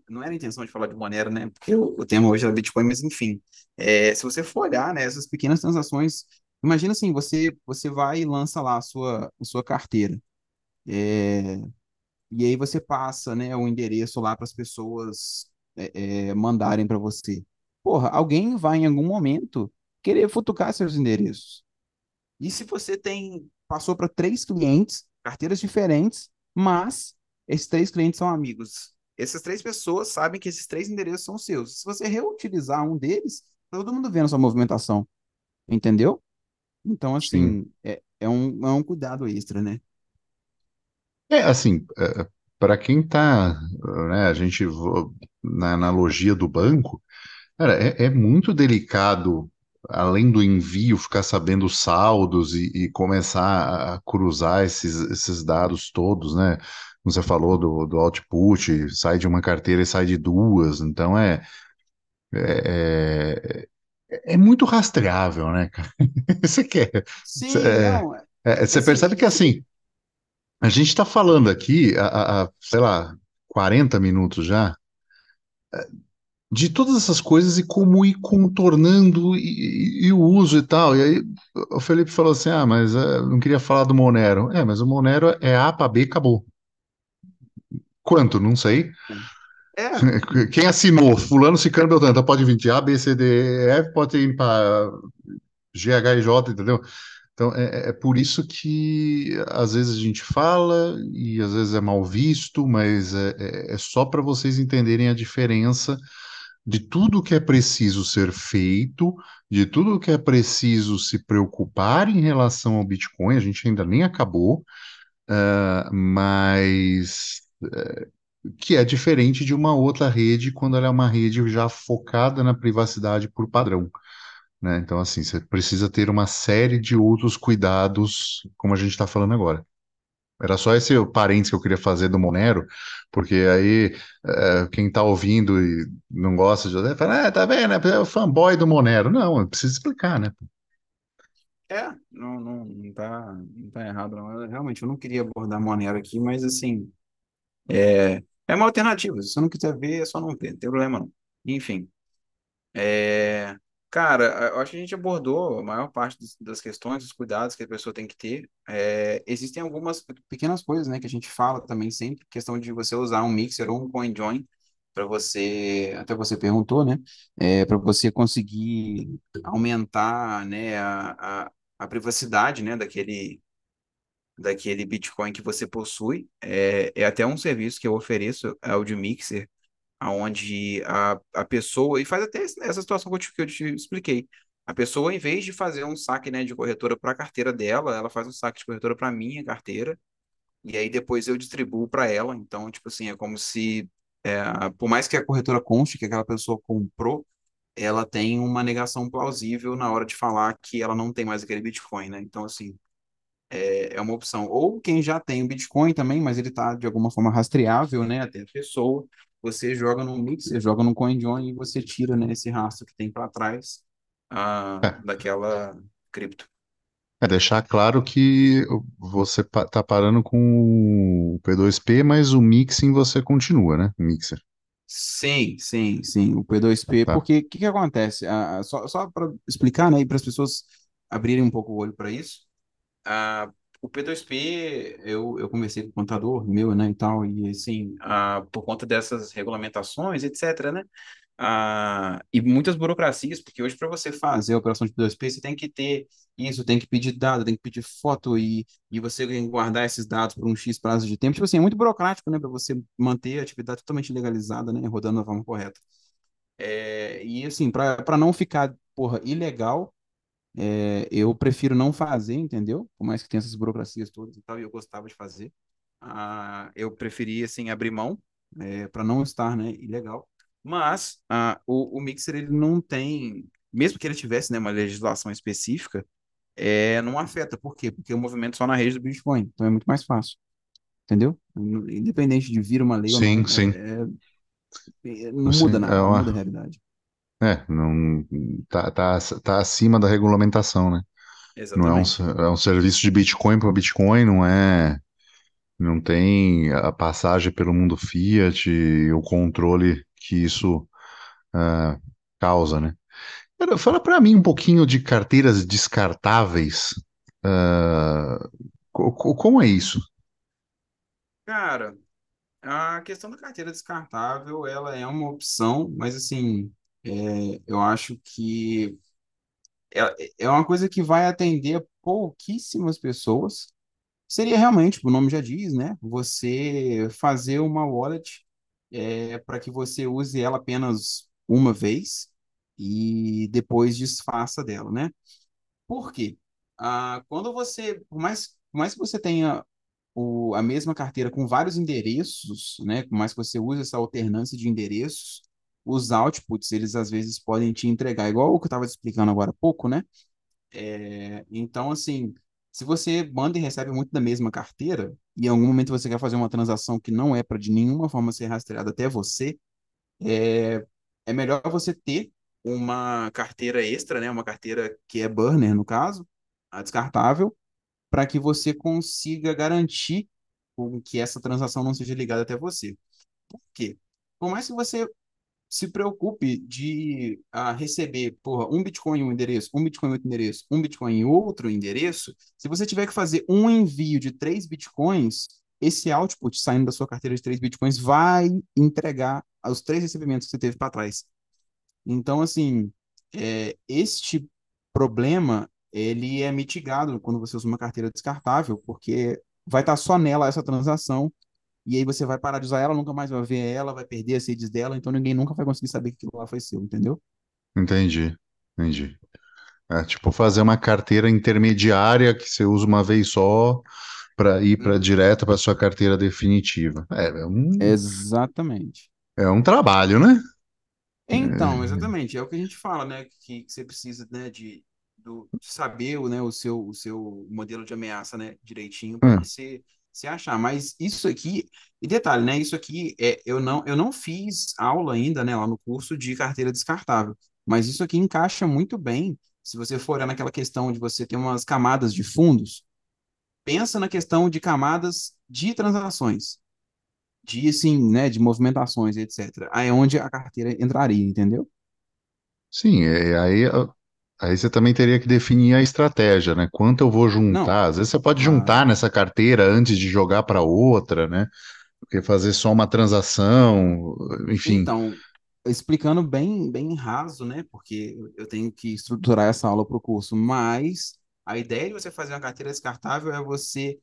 não era a intenção de falar de Monero, né? Porque o, o tema hoje é Bitcoin, mas enfim. É, se você for olhar, né, essas pequenas transações, imagina assim, você, você vai e lança lá a sua, a sua carteira. É, e aí você passa, né, o endereço lá para as pessoas é, é, mandarem para você. Porra, alguém vai em algum momento querer futucar seus endereços. E se você tem, passou para três clientes, carteiras diferentes, mas esses três clientes são amigos. Essas três pessoas sabem que esses três endereços são seus. Se você reutilizar um deles, todo mundo vendo a sua movimentação, entendeu? Então, Sim. assim, é, é um, é um cuidado extra, né? É, assim, para quem tá, né, a gente, na analogia do banco, cara, é, é muito delicado, além do envio, ficar sabendo os saldos e, e começar a cruzar esses, esses dados todos, né? Como Você falou do, do output, sai de uma carteira e sai de duas, então é, é, é, é muito rastreável, né, cara? Você quer, Sim, não, é- é, é, você assim, percebe que assim, a gente está falando aqui há, sei lá, 40 minutos já, de todas essas coisas e como ir contornando e, e- e o uso e tal. E aí o Felipe falou assim: ah, mas eh, não queria falar do Monero. É, mas o Monero é A para B, acabou. Quanto? Não sei. É, Quem assinou? Fulano, Cicano, Beltrano. Então pode vir de A, B, C, D, E, F, pode ir para G, H I J, entendeu? Então é, é é por isso que às vezes a gente fala e às vezes é mal visto, mas é, é é só para vocês entenderem a diferença de tudo que é preciso ser feito, de tudo que é preciso se preocupar em relação ao Bitcoin. A gente ainda nem acabou, ah, mas que é diferente de uma outra rede quando ela é uma rede já focada na privacidade por padrão, né? Então, assim, você precisa ter uma série de outros cuidados, como a gente está falando agora. Era só esse parênteses que eu queria fazer do Monero, porque aí eh, quem está ouvindo e não gosta de fala, ah, tá vendo? É o fanboy do Monero. Não, precisa explicar, né? é, não, não, não tá, não tá errado, não. Eu, realmente, eu não queria abordar Monero aqui, mas assim, é, é uma alternativa. Se você não quiser ver, é só não ver, não tem problema não. Enfim. É, cara, eu acho que a gente abordou a maior parte dos- das questões, dos cuidados que a pessoa tem que ter. É, existem algumas pequenas coisas, né, que a gente fala também sempre, questão de você usar um mixer ou um CoinJoin para você, até você perguntou, né, é, para você conseguir aumentar, né, a, a, a privacidade, né, daquele daquele Bitcoin que você possui. É, é até um serviço que eu ofereço, é o de mixer aonde a, a pessoa, e faz até essa situação que eu te, que eu te expliquei, a pessoa, em vez de fazer um saque, né, de corretora para a carteira dela, ela faz um saque de corretora para minha carteira, e aí depois eu distribuo para ela. Então, tipo assim, é como se, é, por mais que a corretora conste que aquela pessoa comprou, ela tem uma negação plausível na hora de falar que ela não tem mais aquele Bitcoin, né? Então, assim, é é uma opção. Ou quem já tem o Bitcoin também, mas ele está de alguma forma rastreável, né, até a pessoa, você joga no Mix, você joga no CoinJoin e você tira, né, esse rastro que tem para trás ah, É, daquela cripto. é deixar claro que você tá parando com o P2P, mas o mixing você continua, né? O mixer, Sim, sim, sim, o P2P, tá? porque o que que acontece? Ah, ah, só só para explicar, né, e para as pessoas abrirem um pouco o olho para isso, Ah, o P2P, eu, eu conversei com o contador meu, né, e tal, e assim, ah, por conta dessas regulamentações, etc., né, ah, e muitas burocracias, porque hoje para você fazer a operação de P2P, você tem que ter isso, tem que pedir dado, tem que pedir foto, e, e você guardar esses dados por um X prazo de tempo, tipo assim, é muito burocrático, né, para você manter a atividade totalmente legalizada, né, rodando da forma correta. É, e assim, para não ficar, porra, ilegal, é, eu prefiro não fazer, entendeu? Por mais que tenha essas burocracias todas e tal, e eu gostava de fazer. Ah, eu preferia, assim, abrir mão, para não estar, né, ilegal. Mas ah, o, o Mixer, ele não tem, mesmo que ele tivesse, né, uma legislação específica, é, não afeta. Por quê? Porque o movimento é só na rede do Bitcoin, então é muito mais fácil, entendeu? Independente de vir uma lei ou Sim, não, sim. é, é- é- não Sim, muda é nada, não muda a uma, realidade. É, não tá, tá, tá acima da regulamentação, né? Não é um, Exatamente. é um serviço de Bitcoin para Bitcoin, não é, não tem a passagem pelo mundo Fiat, e o controle que isso ah, causa, né? Fala para mim um pouquinho de carteiras descartáveis. Co- como é isso? Cara, A questão da carteira descartável, ela é uma opção, mas assim, é, eu acho que é, é uma coisa que vai atender pouquíssimas pessoas. Seria realmente, o nome já diz, né? Você fazer uma wallet é, para que você use ela apenas uma vez e depois desfaça dela, né? Por quê? Ah, quando você, por mais, por mais que você tenha o, a mesma carteira com vários endereços, né? Por mais que você use essa alternância de endereços, os outputs, eles às vezes podem te entregar, igual o que eu estava explicando agora há pouco, né? É, então, assim, se você manda e recebe muito da mesma carteira, e em algum momento você quer fazer uma transação que não é para de nenhuma forma ser rastreada até você, é, é melhor você ter uma carteira extra, né? Uma carteira que é burner, no caso, a descartável, para que você consiga garantir que essa transação não seja ligada até você. Por quê? Por mais que você se preocupe de ah, receber, porra, um Bitcoin em um endereço, um Bitcoin em outro endereço, um Bitcoin em outro endereço. Se você tiver que fazer um envio de três Bitcoins, esse output saindo da sua carteira de três Bitcoins vai entregar os três recebimentos que você teve para trás. Então, assim, é, este problema ele é mitigado quando você usa uma carteira descartável, porque vai estar só nela essa transação e aí você vai parar de usar ela, nunca mais vai ver ela, vai perder as redes dela, então ninguém nunca vai conseguir saber que aquilo lá foi seu, entendeu? Entendi, entendi. É tipo fazer uma carteira intermediária que você usa uma vez só para ir para Uhum. direto para sua carteira definitiva. É, é um, Exatamente. é um trabalho, né? Então, exatamente, é o que a gente fala, né? Que, que você precisa, né, de, do, de saber o, né, o seu, o seu modelo de ameaça, né, direitinho É, para é, você se achar. Mas isso aqui, e detalhe, né? Isso aqui é, eu não, eu não fiz aula ainda, né, lá no curso de carteira descartável, mas isso aqui encaixa muito bem. Se você for naquela questão de você ter umas camadas de fundos, pensa na questão de camadas de transações. de assim, né, de movimentações, etc. Aí é onde a carteira entraria, entendeu? sim, é, aí, aí você também teria que definir a estratégia, né? Quanto eu vou Não, juntar? Às vezes você pode juntar claro. nessa carteira antes de jogar para outra, né? Porque fazer só uma transação, enfim. Então, explicando bem, bem raso, né? Porque eu eu tenho que estruturar essa aula para o curso, mas a ideia de você fazer uma carteira descartável é você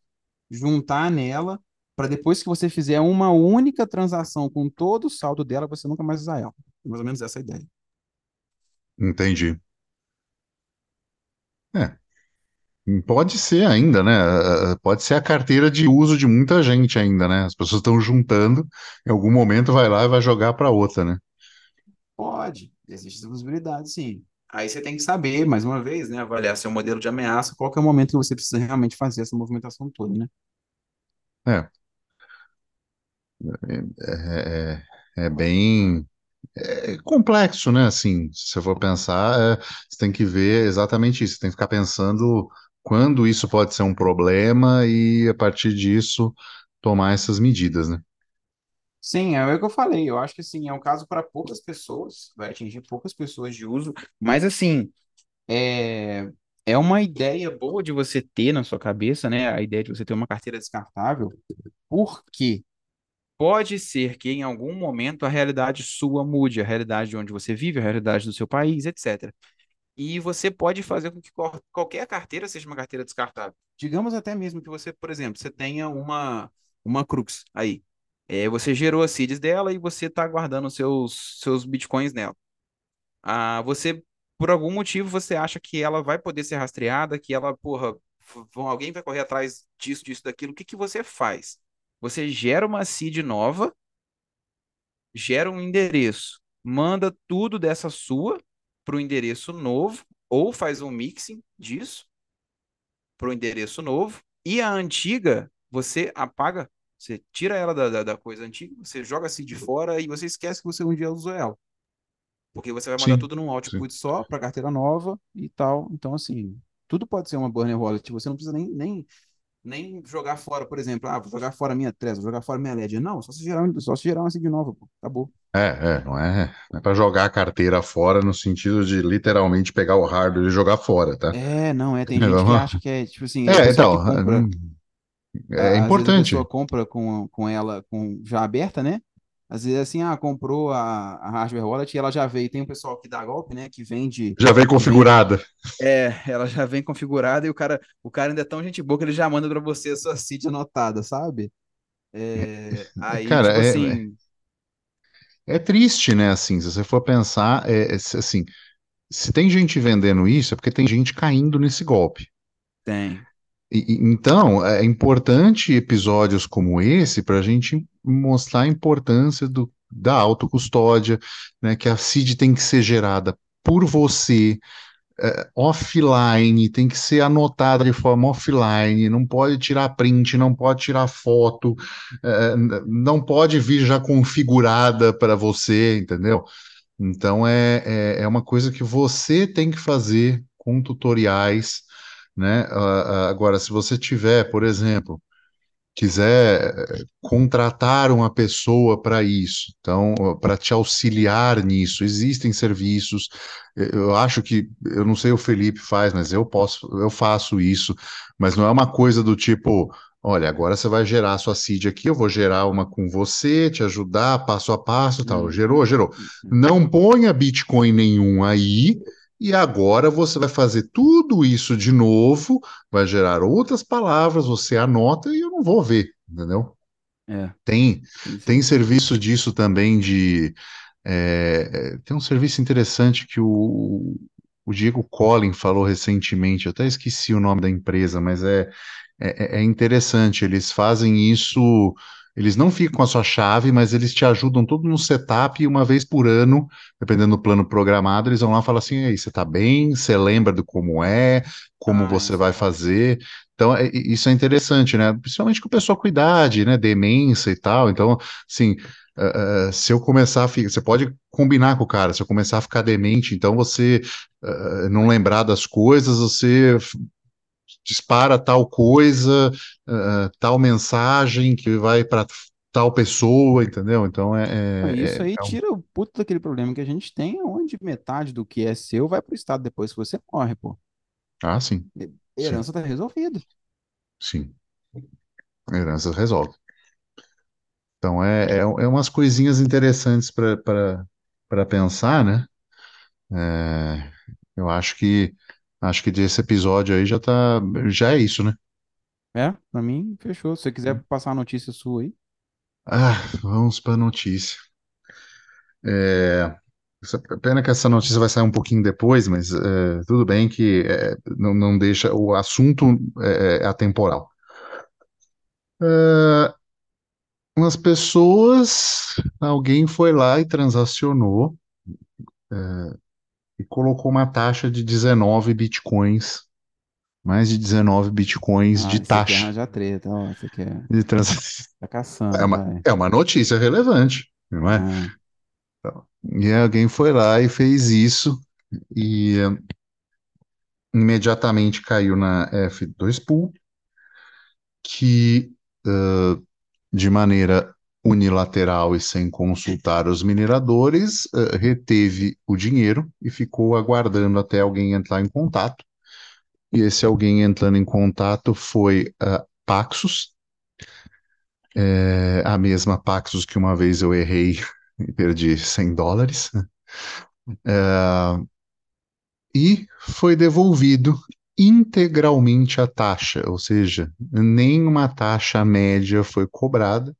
juntar nela para depois que você fizer uma única transação com todo o saldo dela, você nunca mais usar ela. Mais ou menos essa é a ideia. Entendi. É, pode ser ainda, né? Eh, eh, Pode ser a carteira de uso de muita gente ainda, né? As pessoas estão juntando, em algum momento vai lá e vai jogar para outra, né? Pode, existe essa possibilidade, sim. Aí você tem que saber, mais uma vez, né, avaliar seu modelo de ameaça, qual que é o momento que você precisa realmente fazer essa movimentação toda, né? É, é, é, é bem é complexo, né? Assim, se você for pensar, é, você tem que ver exatamente isso. Você tem que ficar pensando quando isso pode ser um problema e, a partir disso, tomar essas medidas, né? Sim, é o que eu falei. Eu acho que assim, é um caso para poucas pessoas, vai atingir poucas pessoas de uso, mas assim, é, é uma ideia boa de você ter na sua cabeça, né? A ideia de você ter uma carteira descartável, porque pode ser que em algum momento a realidade sua mude, a realidade de onde você vive, a realidade do seu país, etc. E você pode fazer com que qual- qualquer carteira seja uma carteira descartável. Digamos até mesmo que você, por exemplo, você tenha uma, uma Crux aí. É, você gerou a seeds dela e você está guardando seus, seus bitcoins nela. Ah, você, por algum motivo, você acha que ela vai poder ser rastreada, que ela, porra, vão, alguém vai correr atrás disso, disso, daquilo. O que que você faz? Você gera uma seed nova, gera um endereço, manda tudo dessa sua para o endereço novo, ou faz um mixing disso para o endereço novo, e a antiga você apaga, você tira ela da, da, da coisa antiga, você joga assim de fora e você esquece que você um dia usou ela. Porque você vai mandar Sim, tudo num sim. output só para carteira nova e tal. Então, assim, tudo pode ser uma burner wallet. Você não precisa nem, nem, nem jogar fora, por exemplo, ah, vou jogar fora minha Trezor, vou jogar fora minha LED. Não, só se gerar, só se gerar uma seed nova, pô. Acabou. É, é, não é, não é para jogar a carteira fora no sentido de literalmente pegar o hardware e jogar fora, tá? É, não, é. Tem É, gente que acha que é, tipo assim, é, então, compra é, é vezes a pessoa importante. compra com, com ela com já aberta, né? Às vezes assim, ah, comprou a, a hardware wallet e ela já veio. Tem um pessoal que dá golpe, né? Que vende, Já vem configurada. É, ela já vem configurada e o cara, o cara ainda é tão gente boa que ele já manda pra você a sua seed anotada, sabe? É, É, aí, Cara, tipo é, assim, é triste, né? Assim, se você for pensar, é, é, assim, se tem gente vendendo isso, é porque tem gente caindo nesse golpe. tem. E- então, é importante episódios como esse para a gente mostrar a importância do, da autocustódia, né? Que a CID tem que ser gerada por você, é, offline, tem que ser anotada de forma offline, não pode tirar print, não pode tirar foto, é, não pode vir já configurada para você, entendeu? Então é, é, é uma coisa que você tem que fazer com tutoriais, né? Agora, se você tiver, por exemplo, quiser eh, contratar uma pessoa para isso, então, para te auxiliar nisso, existem serviços. Eu acho que, eu não sei o Felipe faz, mas eu posso, eu faço isso, mas não é uma coisa do tipo, olha, agora você vai gerar a sua seed aqui, eu vou gerar uma com você, te ajudar passo a passo, tal. Hum, Gerou, gerou. hum, hum. Não ponha Bitcoin nenhum aí. E agora você vai fazer tudo isso de novo, vai gerar outras palavras, você anota e eu não vou ver, entendeu? É, Tem, tem serviço disso também de. é, tem um serviço interessante que o, o Diego Collin falou recentemente, eu até esqueci o nome da empresa, mas é, é, é interessante. Eles fazem isso, eles não ficam com a sua chave, mas eles te ajudam todo no setup e uma vez por ano, dependendo do plano programado, eles vão lá e falam assim: Ei, você tá bem? Você lembra do como é, como Ah, você vai fazer? Então, é- isso é interessante, né? Principalmente com pessoa com idade, né? Demência e tal. Então, assim, eh, se eu começar a ficar, você pode combinar com o cara, se eu começar a ficar demente, então você eh, não lembrar das coisas, você dispara tal coisa, eh, tal mensagem que vai para tal pessoa, entendeu? Então, é, Ah, é- Isso é- aí é um- tira o puto daquele problema que a gente tem, onde metade do que é seu vai pro Estado depois que você morre, pô. Ah, sim, E- sim, Herança tá resolvida. sim. Herança resolve. Então, é, é, é umas coisinhas interessantes para para pensar, né? É, eu acho que acho que desse episódio aí já tá, já é isso, né? É, pra mim, fechou. Se você quiser passar a notícia sua aí. Ah, vamos para notícia. É, essa- pena que essa notícia vai sair um pouquinho depois, mas é, tudo bem que é, não, não deixa o assunto é, é atemporal. É, umas pessoas, alguém foi lá e transacionou e colocou uma taxa de 19 bitcoins, mais de 19 bitcoins de Ah, você quer taxa treta, ó. Você quer. de transação. Tá É caçando, uma, vai. é uma notícia relevante, não é? Ah, E alguém foi lá e fez isso e eh, imediatamente caiu na F2 Pool, que eh, de maneira unilateral e sem consultar os mineradores, eh, reteve o dinheiro e ficou aguardando até alguém entrar em contato. E esse alguém entrando em contato foi a Paxos, eh, a mesma Paxos que uma vez eu errei e perdi 100 dólares. e foi devolvido integralmente a taxa, ou seja, nenhuma taxa média foi cobrada,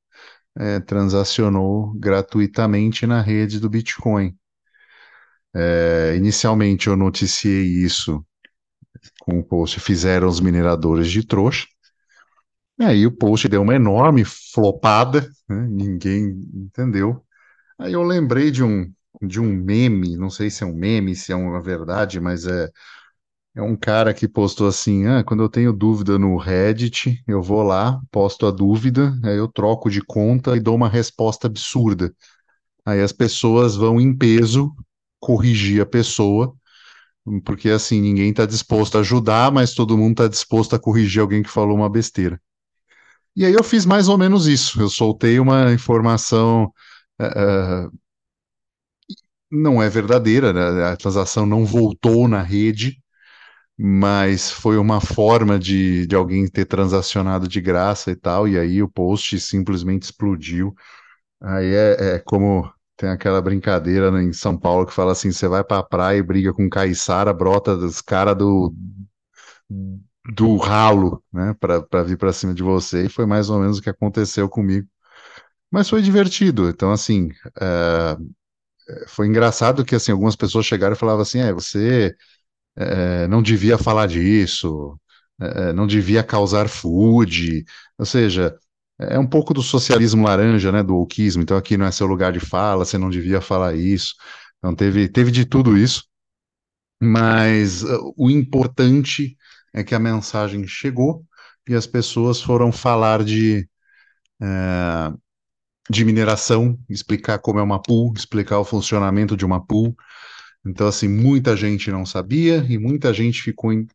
é, transacionou gratuitamente na rede do Bitcoin. É, inicialmente eu noticiei isso com o post Fizeram os mineradores de trouxa, e aí o post deu uma enorme flopada, né, ninguém entendeu. Aí eu lembrei de um, de um meme, não sei se é um meme, se é uma verdade, mas é É um cara que postou assim: ah, quando eu tenho dúvida no Reddit, eu vou lá, posto a dúvida, aí eu troco de conta e dou uma resposta absurda. Aí as pessoas vão em peso corrigir a pessoa, porque assim, ninguém está disposto a ajudar, mas todo mundo está disposto a corrigir alguém que falou uma besteira. E aí eu fiz mais ou menos isso. Eu soltei uma informação, eh, não é verdadeira, né? A transação não voltou na rede mas foi uma forma de, de alguém ter transacionado de graça e tal, e aí o post simplesmente explodiu. Aí é, é como tem aquela brincadeira né, em São Paulo que fala assim: você vai pra praia e briga com caiçara, brota dos caras do, do ralo, né, pra, pra vir pra cima de você, e foi mais ou menos o que aconteceu comigo. Mas foi divertido, então assim, é, foi engraçado que assim, algumas pessoas chegaram e falavam assim: é, você é, não devia falar disso, é, não devia causar food, ou seja, é um pouco do socialismo laranja, né, do wokeismo, então aqui não é seu lugar de fala, você não devia falar isso, então teve, teve de tudo isso, mas uh, o importante é que a mensagem chegou e as pessoas foram falar de, de mineração, explicar como é uma pool, explicar o funcionamento de uma pool, Então, assim, muita gente não sabia e muita gente ficou em-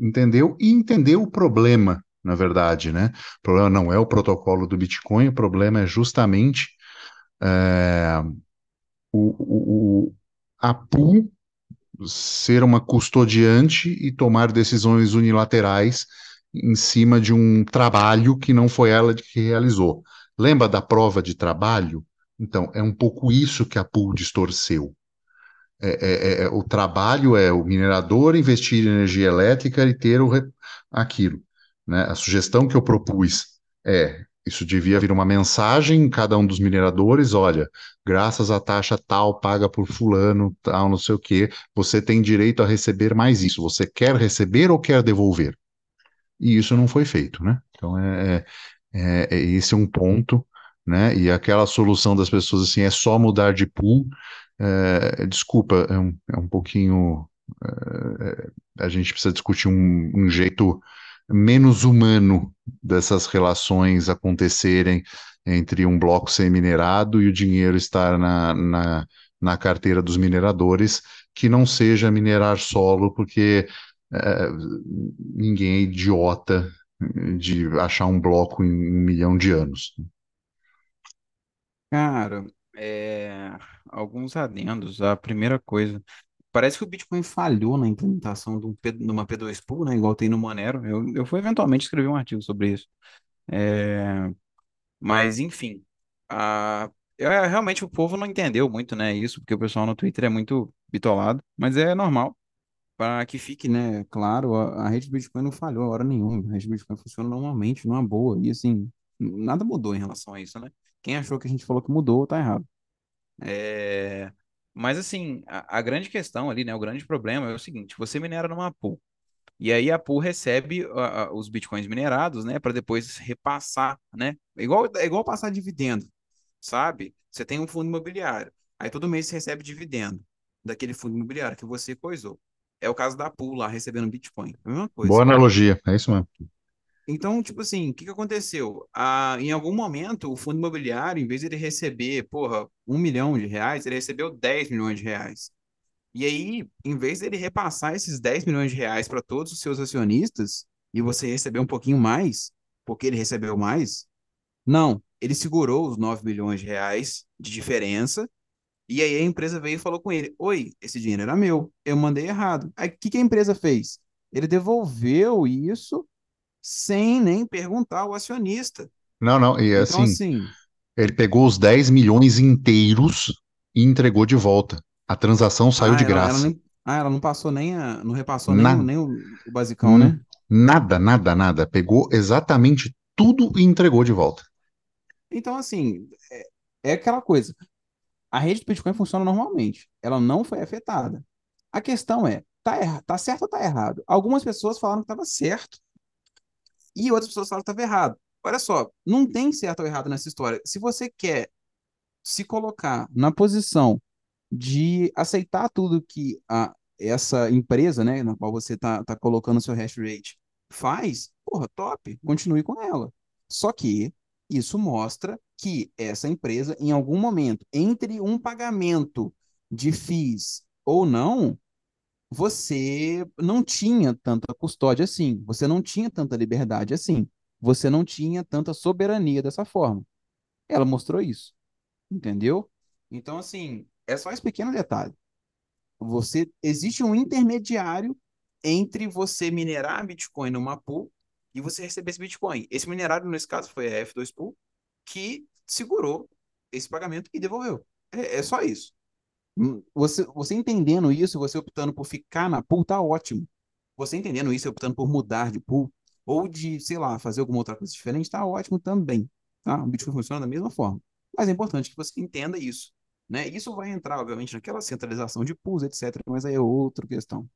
entendeu e entendeu o problema. na verdade, né? O problema não é o protocolo do Bitcoin, o problema é justamente é, o, o, a pool ser uma custodiante e tomar decisões unilaterais em cima de um trabalho que não foi ela que realizou. Lembra da prova de trabalho? Então, é um pouco isso que a pool distorceu. É, é, é, o trabalho é o minerador investir em energia elétrica e ter o, aquilo. Né? A sugestão que eu propus é isso devia vir uma mensagem em cada um dos mineradores, olha, graças à taxa tal paga por fulano, tal, não sei o quê, você tem direito a receber mais isso. Você quer receber ou quer devolver? E isso não foi feito, né? Então é, é, é esse é um ponto, né? E aquela solução das pessoas assim é só mudar de pool. É, desculpa, é um, é um pouquinho. É, a gente precisa discutir um, um jeito menos humano dessas relações acontecerem entre um bloco ser minerado e o dinheiro estar na, na, na carteira dos mineradores, que não seja minerar solo, porque é, ninguém é idiota de achar um bloco em um milhão de anos. Cara, é, alguns adendos. A primeira coisa, Parece que o Bitcoin falhou na implementação de, um P, de uma P2 Pool, né? Igual tem no Monero. Eu, eu fui eventualmente escrever um artigo sobre isso. É, mas, enfim. A, é, realmente o povo não entendeu muito, né? Isso, porque o pessoal no Twitter é muito bitolado. Mas é normal. Para que fique, né? Claro, a, a rede do Bitcoin não falhou a hora nenhuma. A rede do Bitcoin funciona normalmente, numa boa. E, assim, nada mudou em relação a isso, né? Quem achou que a gente falou que mudou, tá errado. É... Mas assim, a, a, grande questão ali, né, o grande problema é o seguinte, você minera numa pool, e aí a pool recebe os bitcoins minerados, né, para depois repassar, né? Igual, é igual passar dividendo, sabe? Você tem um fundo imobiliário, aí todo mês você recebe dividendo daquele fundo imobiliário que você coisou. É o caso da pool lá, recebendo bitcoin. É a mesma coisa. Boa analogia, é isso mesmo. Então, tipo assim, o que que aconteceu? Ah, em algum momento, o fundo imobiliário, em vez de ele receber, porra, um milhão de reais, ele recebeu 10 milhões de reais. E aí, em vez dele repassar esses 10 milhões de reais para todos os seus acionistas, e você receber um pouquinho mais, porque ele recebeu mais, não, ele segurou os 9 milhões de reais de diferença, e aí a empresa veio e falou com ele: Oi, esse dinheiro era meu, eu mandei errado. Aí o que que a empresa fez? Ele devolveu isso sem nem perguntar ao acionista. Não, não, e então, assim, assim, ele pegou os 10 milhões inteiros e entregou de volta. A transação saiu ah, de ela, graça. Ela nem, ah, ela não passou nem a, não repassou nem, nem o, o basicão, né? Nada, nada, nada. Pegou exatamente tudo e entregou de volta. Então, assim, é, é aquela coisa. A rede do Bitcoin funciona normalmente. Ela não foi afetada. A questão é, tá, erra, tá certo ou tá errado? Algumas pessoas falaram que estava certo e outras pessoas falam que estava errado. Olha só, não tem certo ou errado nessa história. Se você quer se colocar na posição de aceitar tudo que a, essa empresa, né, na qual você está tá colocando seu hash rate faz, porra, top, continue com ela. Só que isso mostra que essa empresa, em algum momento, entre um pagamento de FIIs ou não, você não tinha tanta custódia assim, você não tinha tanta liberdade assim, você não tinha tanta soberania dessa forma. Ela mostrou isso, entendeu? Então, assim, é só esse pequeno detalhe. Você existe um intermediário entre você minerar Bitcoin numa pool e você receber esse Bitcoin. Esse minerário, nesse caso, foi a F2 Pool, que segurou esse pagamento e devolveu. É, é só isso. Hum, você, você entendendo isso, você optando por ficar na pool, tá ótimo. Você entendendo isso, optando por mudar de pool, ou de, sei lá, fazer alguma outra coisa diferente, tá ótimo também. Tá? O Bitcoin funciona da mesma forma. Mas é importante que você entenda isso. Né? Isso vai entrar, obviamente, naquela centralização de pools, etc. Mas aí é outra questão.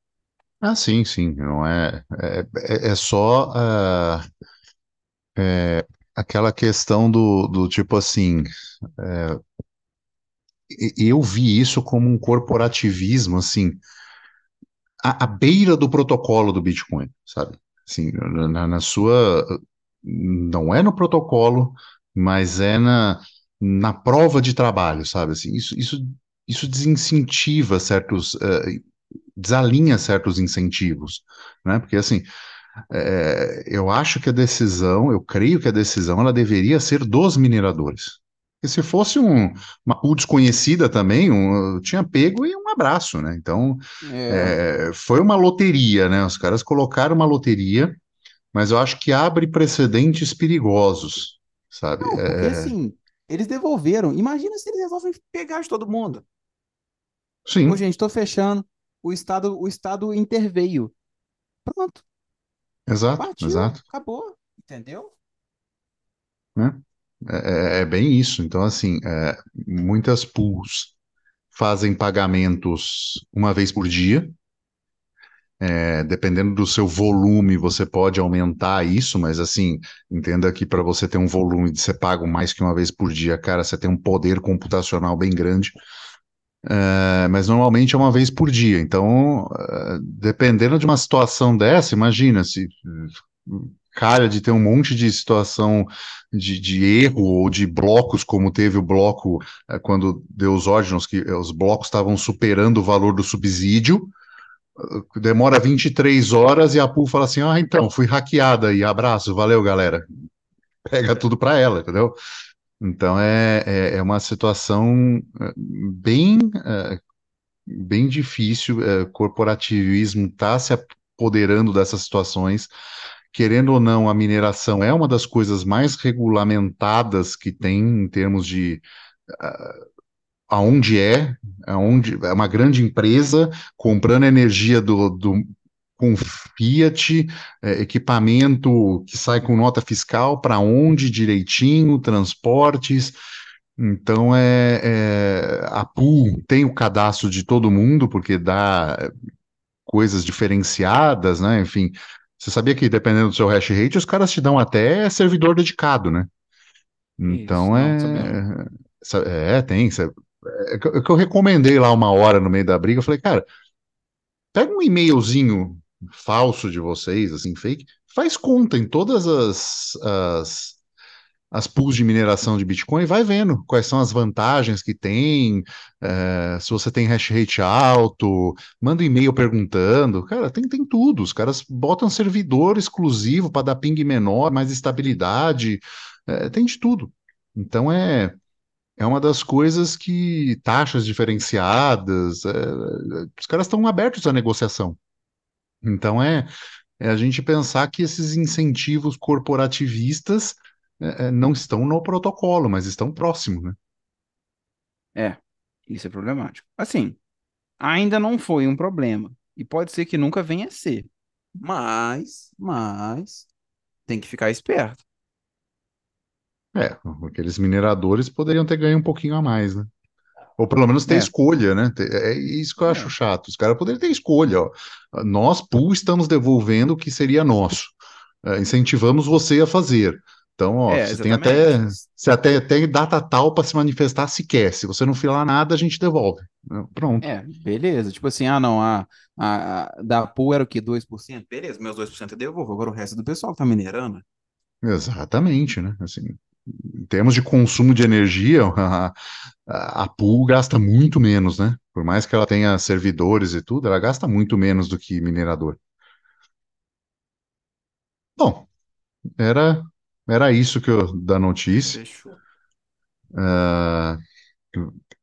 Ah, sim, sim. Não é, é, é, é só uh, é, aquela questão do, do tipo assim. É, eu vi isso como um corporativismo, assim, à, à beira do protocolo do Bitcoin, sabe? Assim, na, na sua. Não é no protocolo, mas é na, na prova de trabalho, sabe? Assim, isso, isso, isso desincentiva certos. Uh, desalinha certos incentivos, né? Porque, assim. É, eu acho que a decisão, eu creio que a decisão ela deveria ser dos mineradores. E se fosse um, uma pool desconhecida também, um, tinha pego e um abraço, né? Então, É, é, foi uma loteria, né? Os caras colocaram uma loteria, mas eu acho que abre precedentes perigosos, sabe? não, porque É, assim, eles devolveram. Imagina se eles resolvem pegar de todo mundo. Sim, gente, estou fechando. O Estado, o Estado interveio. Pronto, exato, partiu, exato, acabou. Entendeu? né? É, é- é bem isso. Então, assim, é, muitas pools fazem pagamentos uma vez por dia. É, dependendo do seu volume, você pode aumentar isso, mas assim, entenda que para você ter um volume de ser pago mais que uma vez por dia, cara, você tem um poder computacional bem grande. É, mas normalmente é uma vez por dia. Então, é, dependendo de uma situação dessa, imagina se calha de ter um monte de situação de, de erro ou de blocos, como teve o bloco é, quando deu os ordens, que os blocos estavam superando o valor do subsídio demora 23 horas e a pool fala assim: ah, então, fui hackeada aí, abraço, valeu, galera. Pega tudo para ela, entendeu? Então é, é, é uma situação bem, bem difícil. É, corporativismo está se apoderando dessas situações. Querendo ou não, a mineração é uma das coisas mais regulamentadas que tem em termos de aonde é, aonde é uma grande empresa comprando energia do, do com Fiat, é, equipamento que sai com nota fiscal para onde direitinho, transportes. Então é, é a pool tem o cadastro de todo mundo porque dá coisas diferenciadas, né? Enfim, você sabia que dependendo do seu hash rate, os caras te dão até servidor dedicado, né? Isso, Então não, tô sabendo. é. É, tem. É que eu recomendei lá uma hora no meio da briga. Eu falei, cara, pega um e-mailzinho falso de vocês, assim, fake, faz conta em todas as, as, as pools de mineração de Bitcoin vai vendo quais são as vantagens que tem, é, se você tem hash rate alto, manda um e-mail perguntando. Cara, tem, tem tudo. Os caras botam servidor exclusivo para dar ping menor, mais estabilidade, é, tem de tudo. Então é. É uma das coisas que taxas diferenciadas, é, os caras estão abertos à negociação. Então é, é a gente pensar que esses incentivos corporativistas é, é, não estão no protocolo, mas estão próximos, né? É, isso é problemático. Assim, ainda não foi um problema. E pode ser que nunca venha a ser. Mas, mas, tem que ficar esperto. É, aqueles mineradores poderiam ter ganho um pouquinho a mais, né? Ou pelo menos ter É, escolha, né? Ter- É isso que eu acho é, chato. Os caras poderiam ter escolha, ó. Nós, pool, estamos devolvendo o que seria nosso. É, incentivamos você a fazer. Então, ó, é, você tem até, você até tem data tal para se manifestar se quer. Se você não filar nada, a gente devolve. Pronto. É, beleza. Tipo assim, ah, não, a, a, a da pool era o quê? dois por cento Beleza, meus 2% eu devolvo. Agora o resto do pessoal que tá minerando. Exatamente, né? Assim, em termos de consumo de energia, a, a, a pool gasta muito menos, né? Por mais que ela tenha servidores e tudo, ela gasta muito menos do que minerador. Bom, era, era isso que eu da notícia. Fechou. Ah,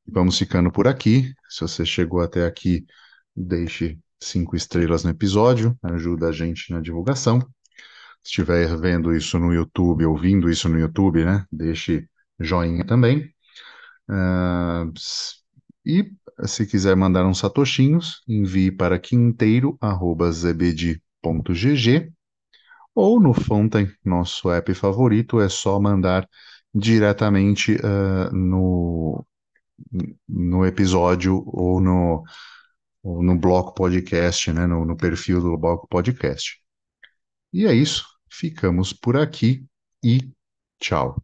vamos ficando por aqui. Se você chegou até aqui, deixe cinco estrelas no episódio, ajuda a gente na divulgação. Se estiver vendo isso no YouTube, ouvindo isso no YouTube, né? Deixe joinha também. S- e se quiser mandar uns satoshinhos, envie para quinteiro@zbd.gg ou no Fountain, nosso app favorito, é só mandar diretamente ah, no, no episódio ou no, ou no bloco podcast, né? No, no perfil do bloco podcast. E é isso. Ficamos por aqui e tchau.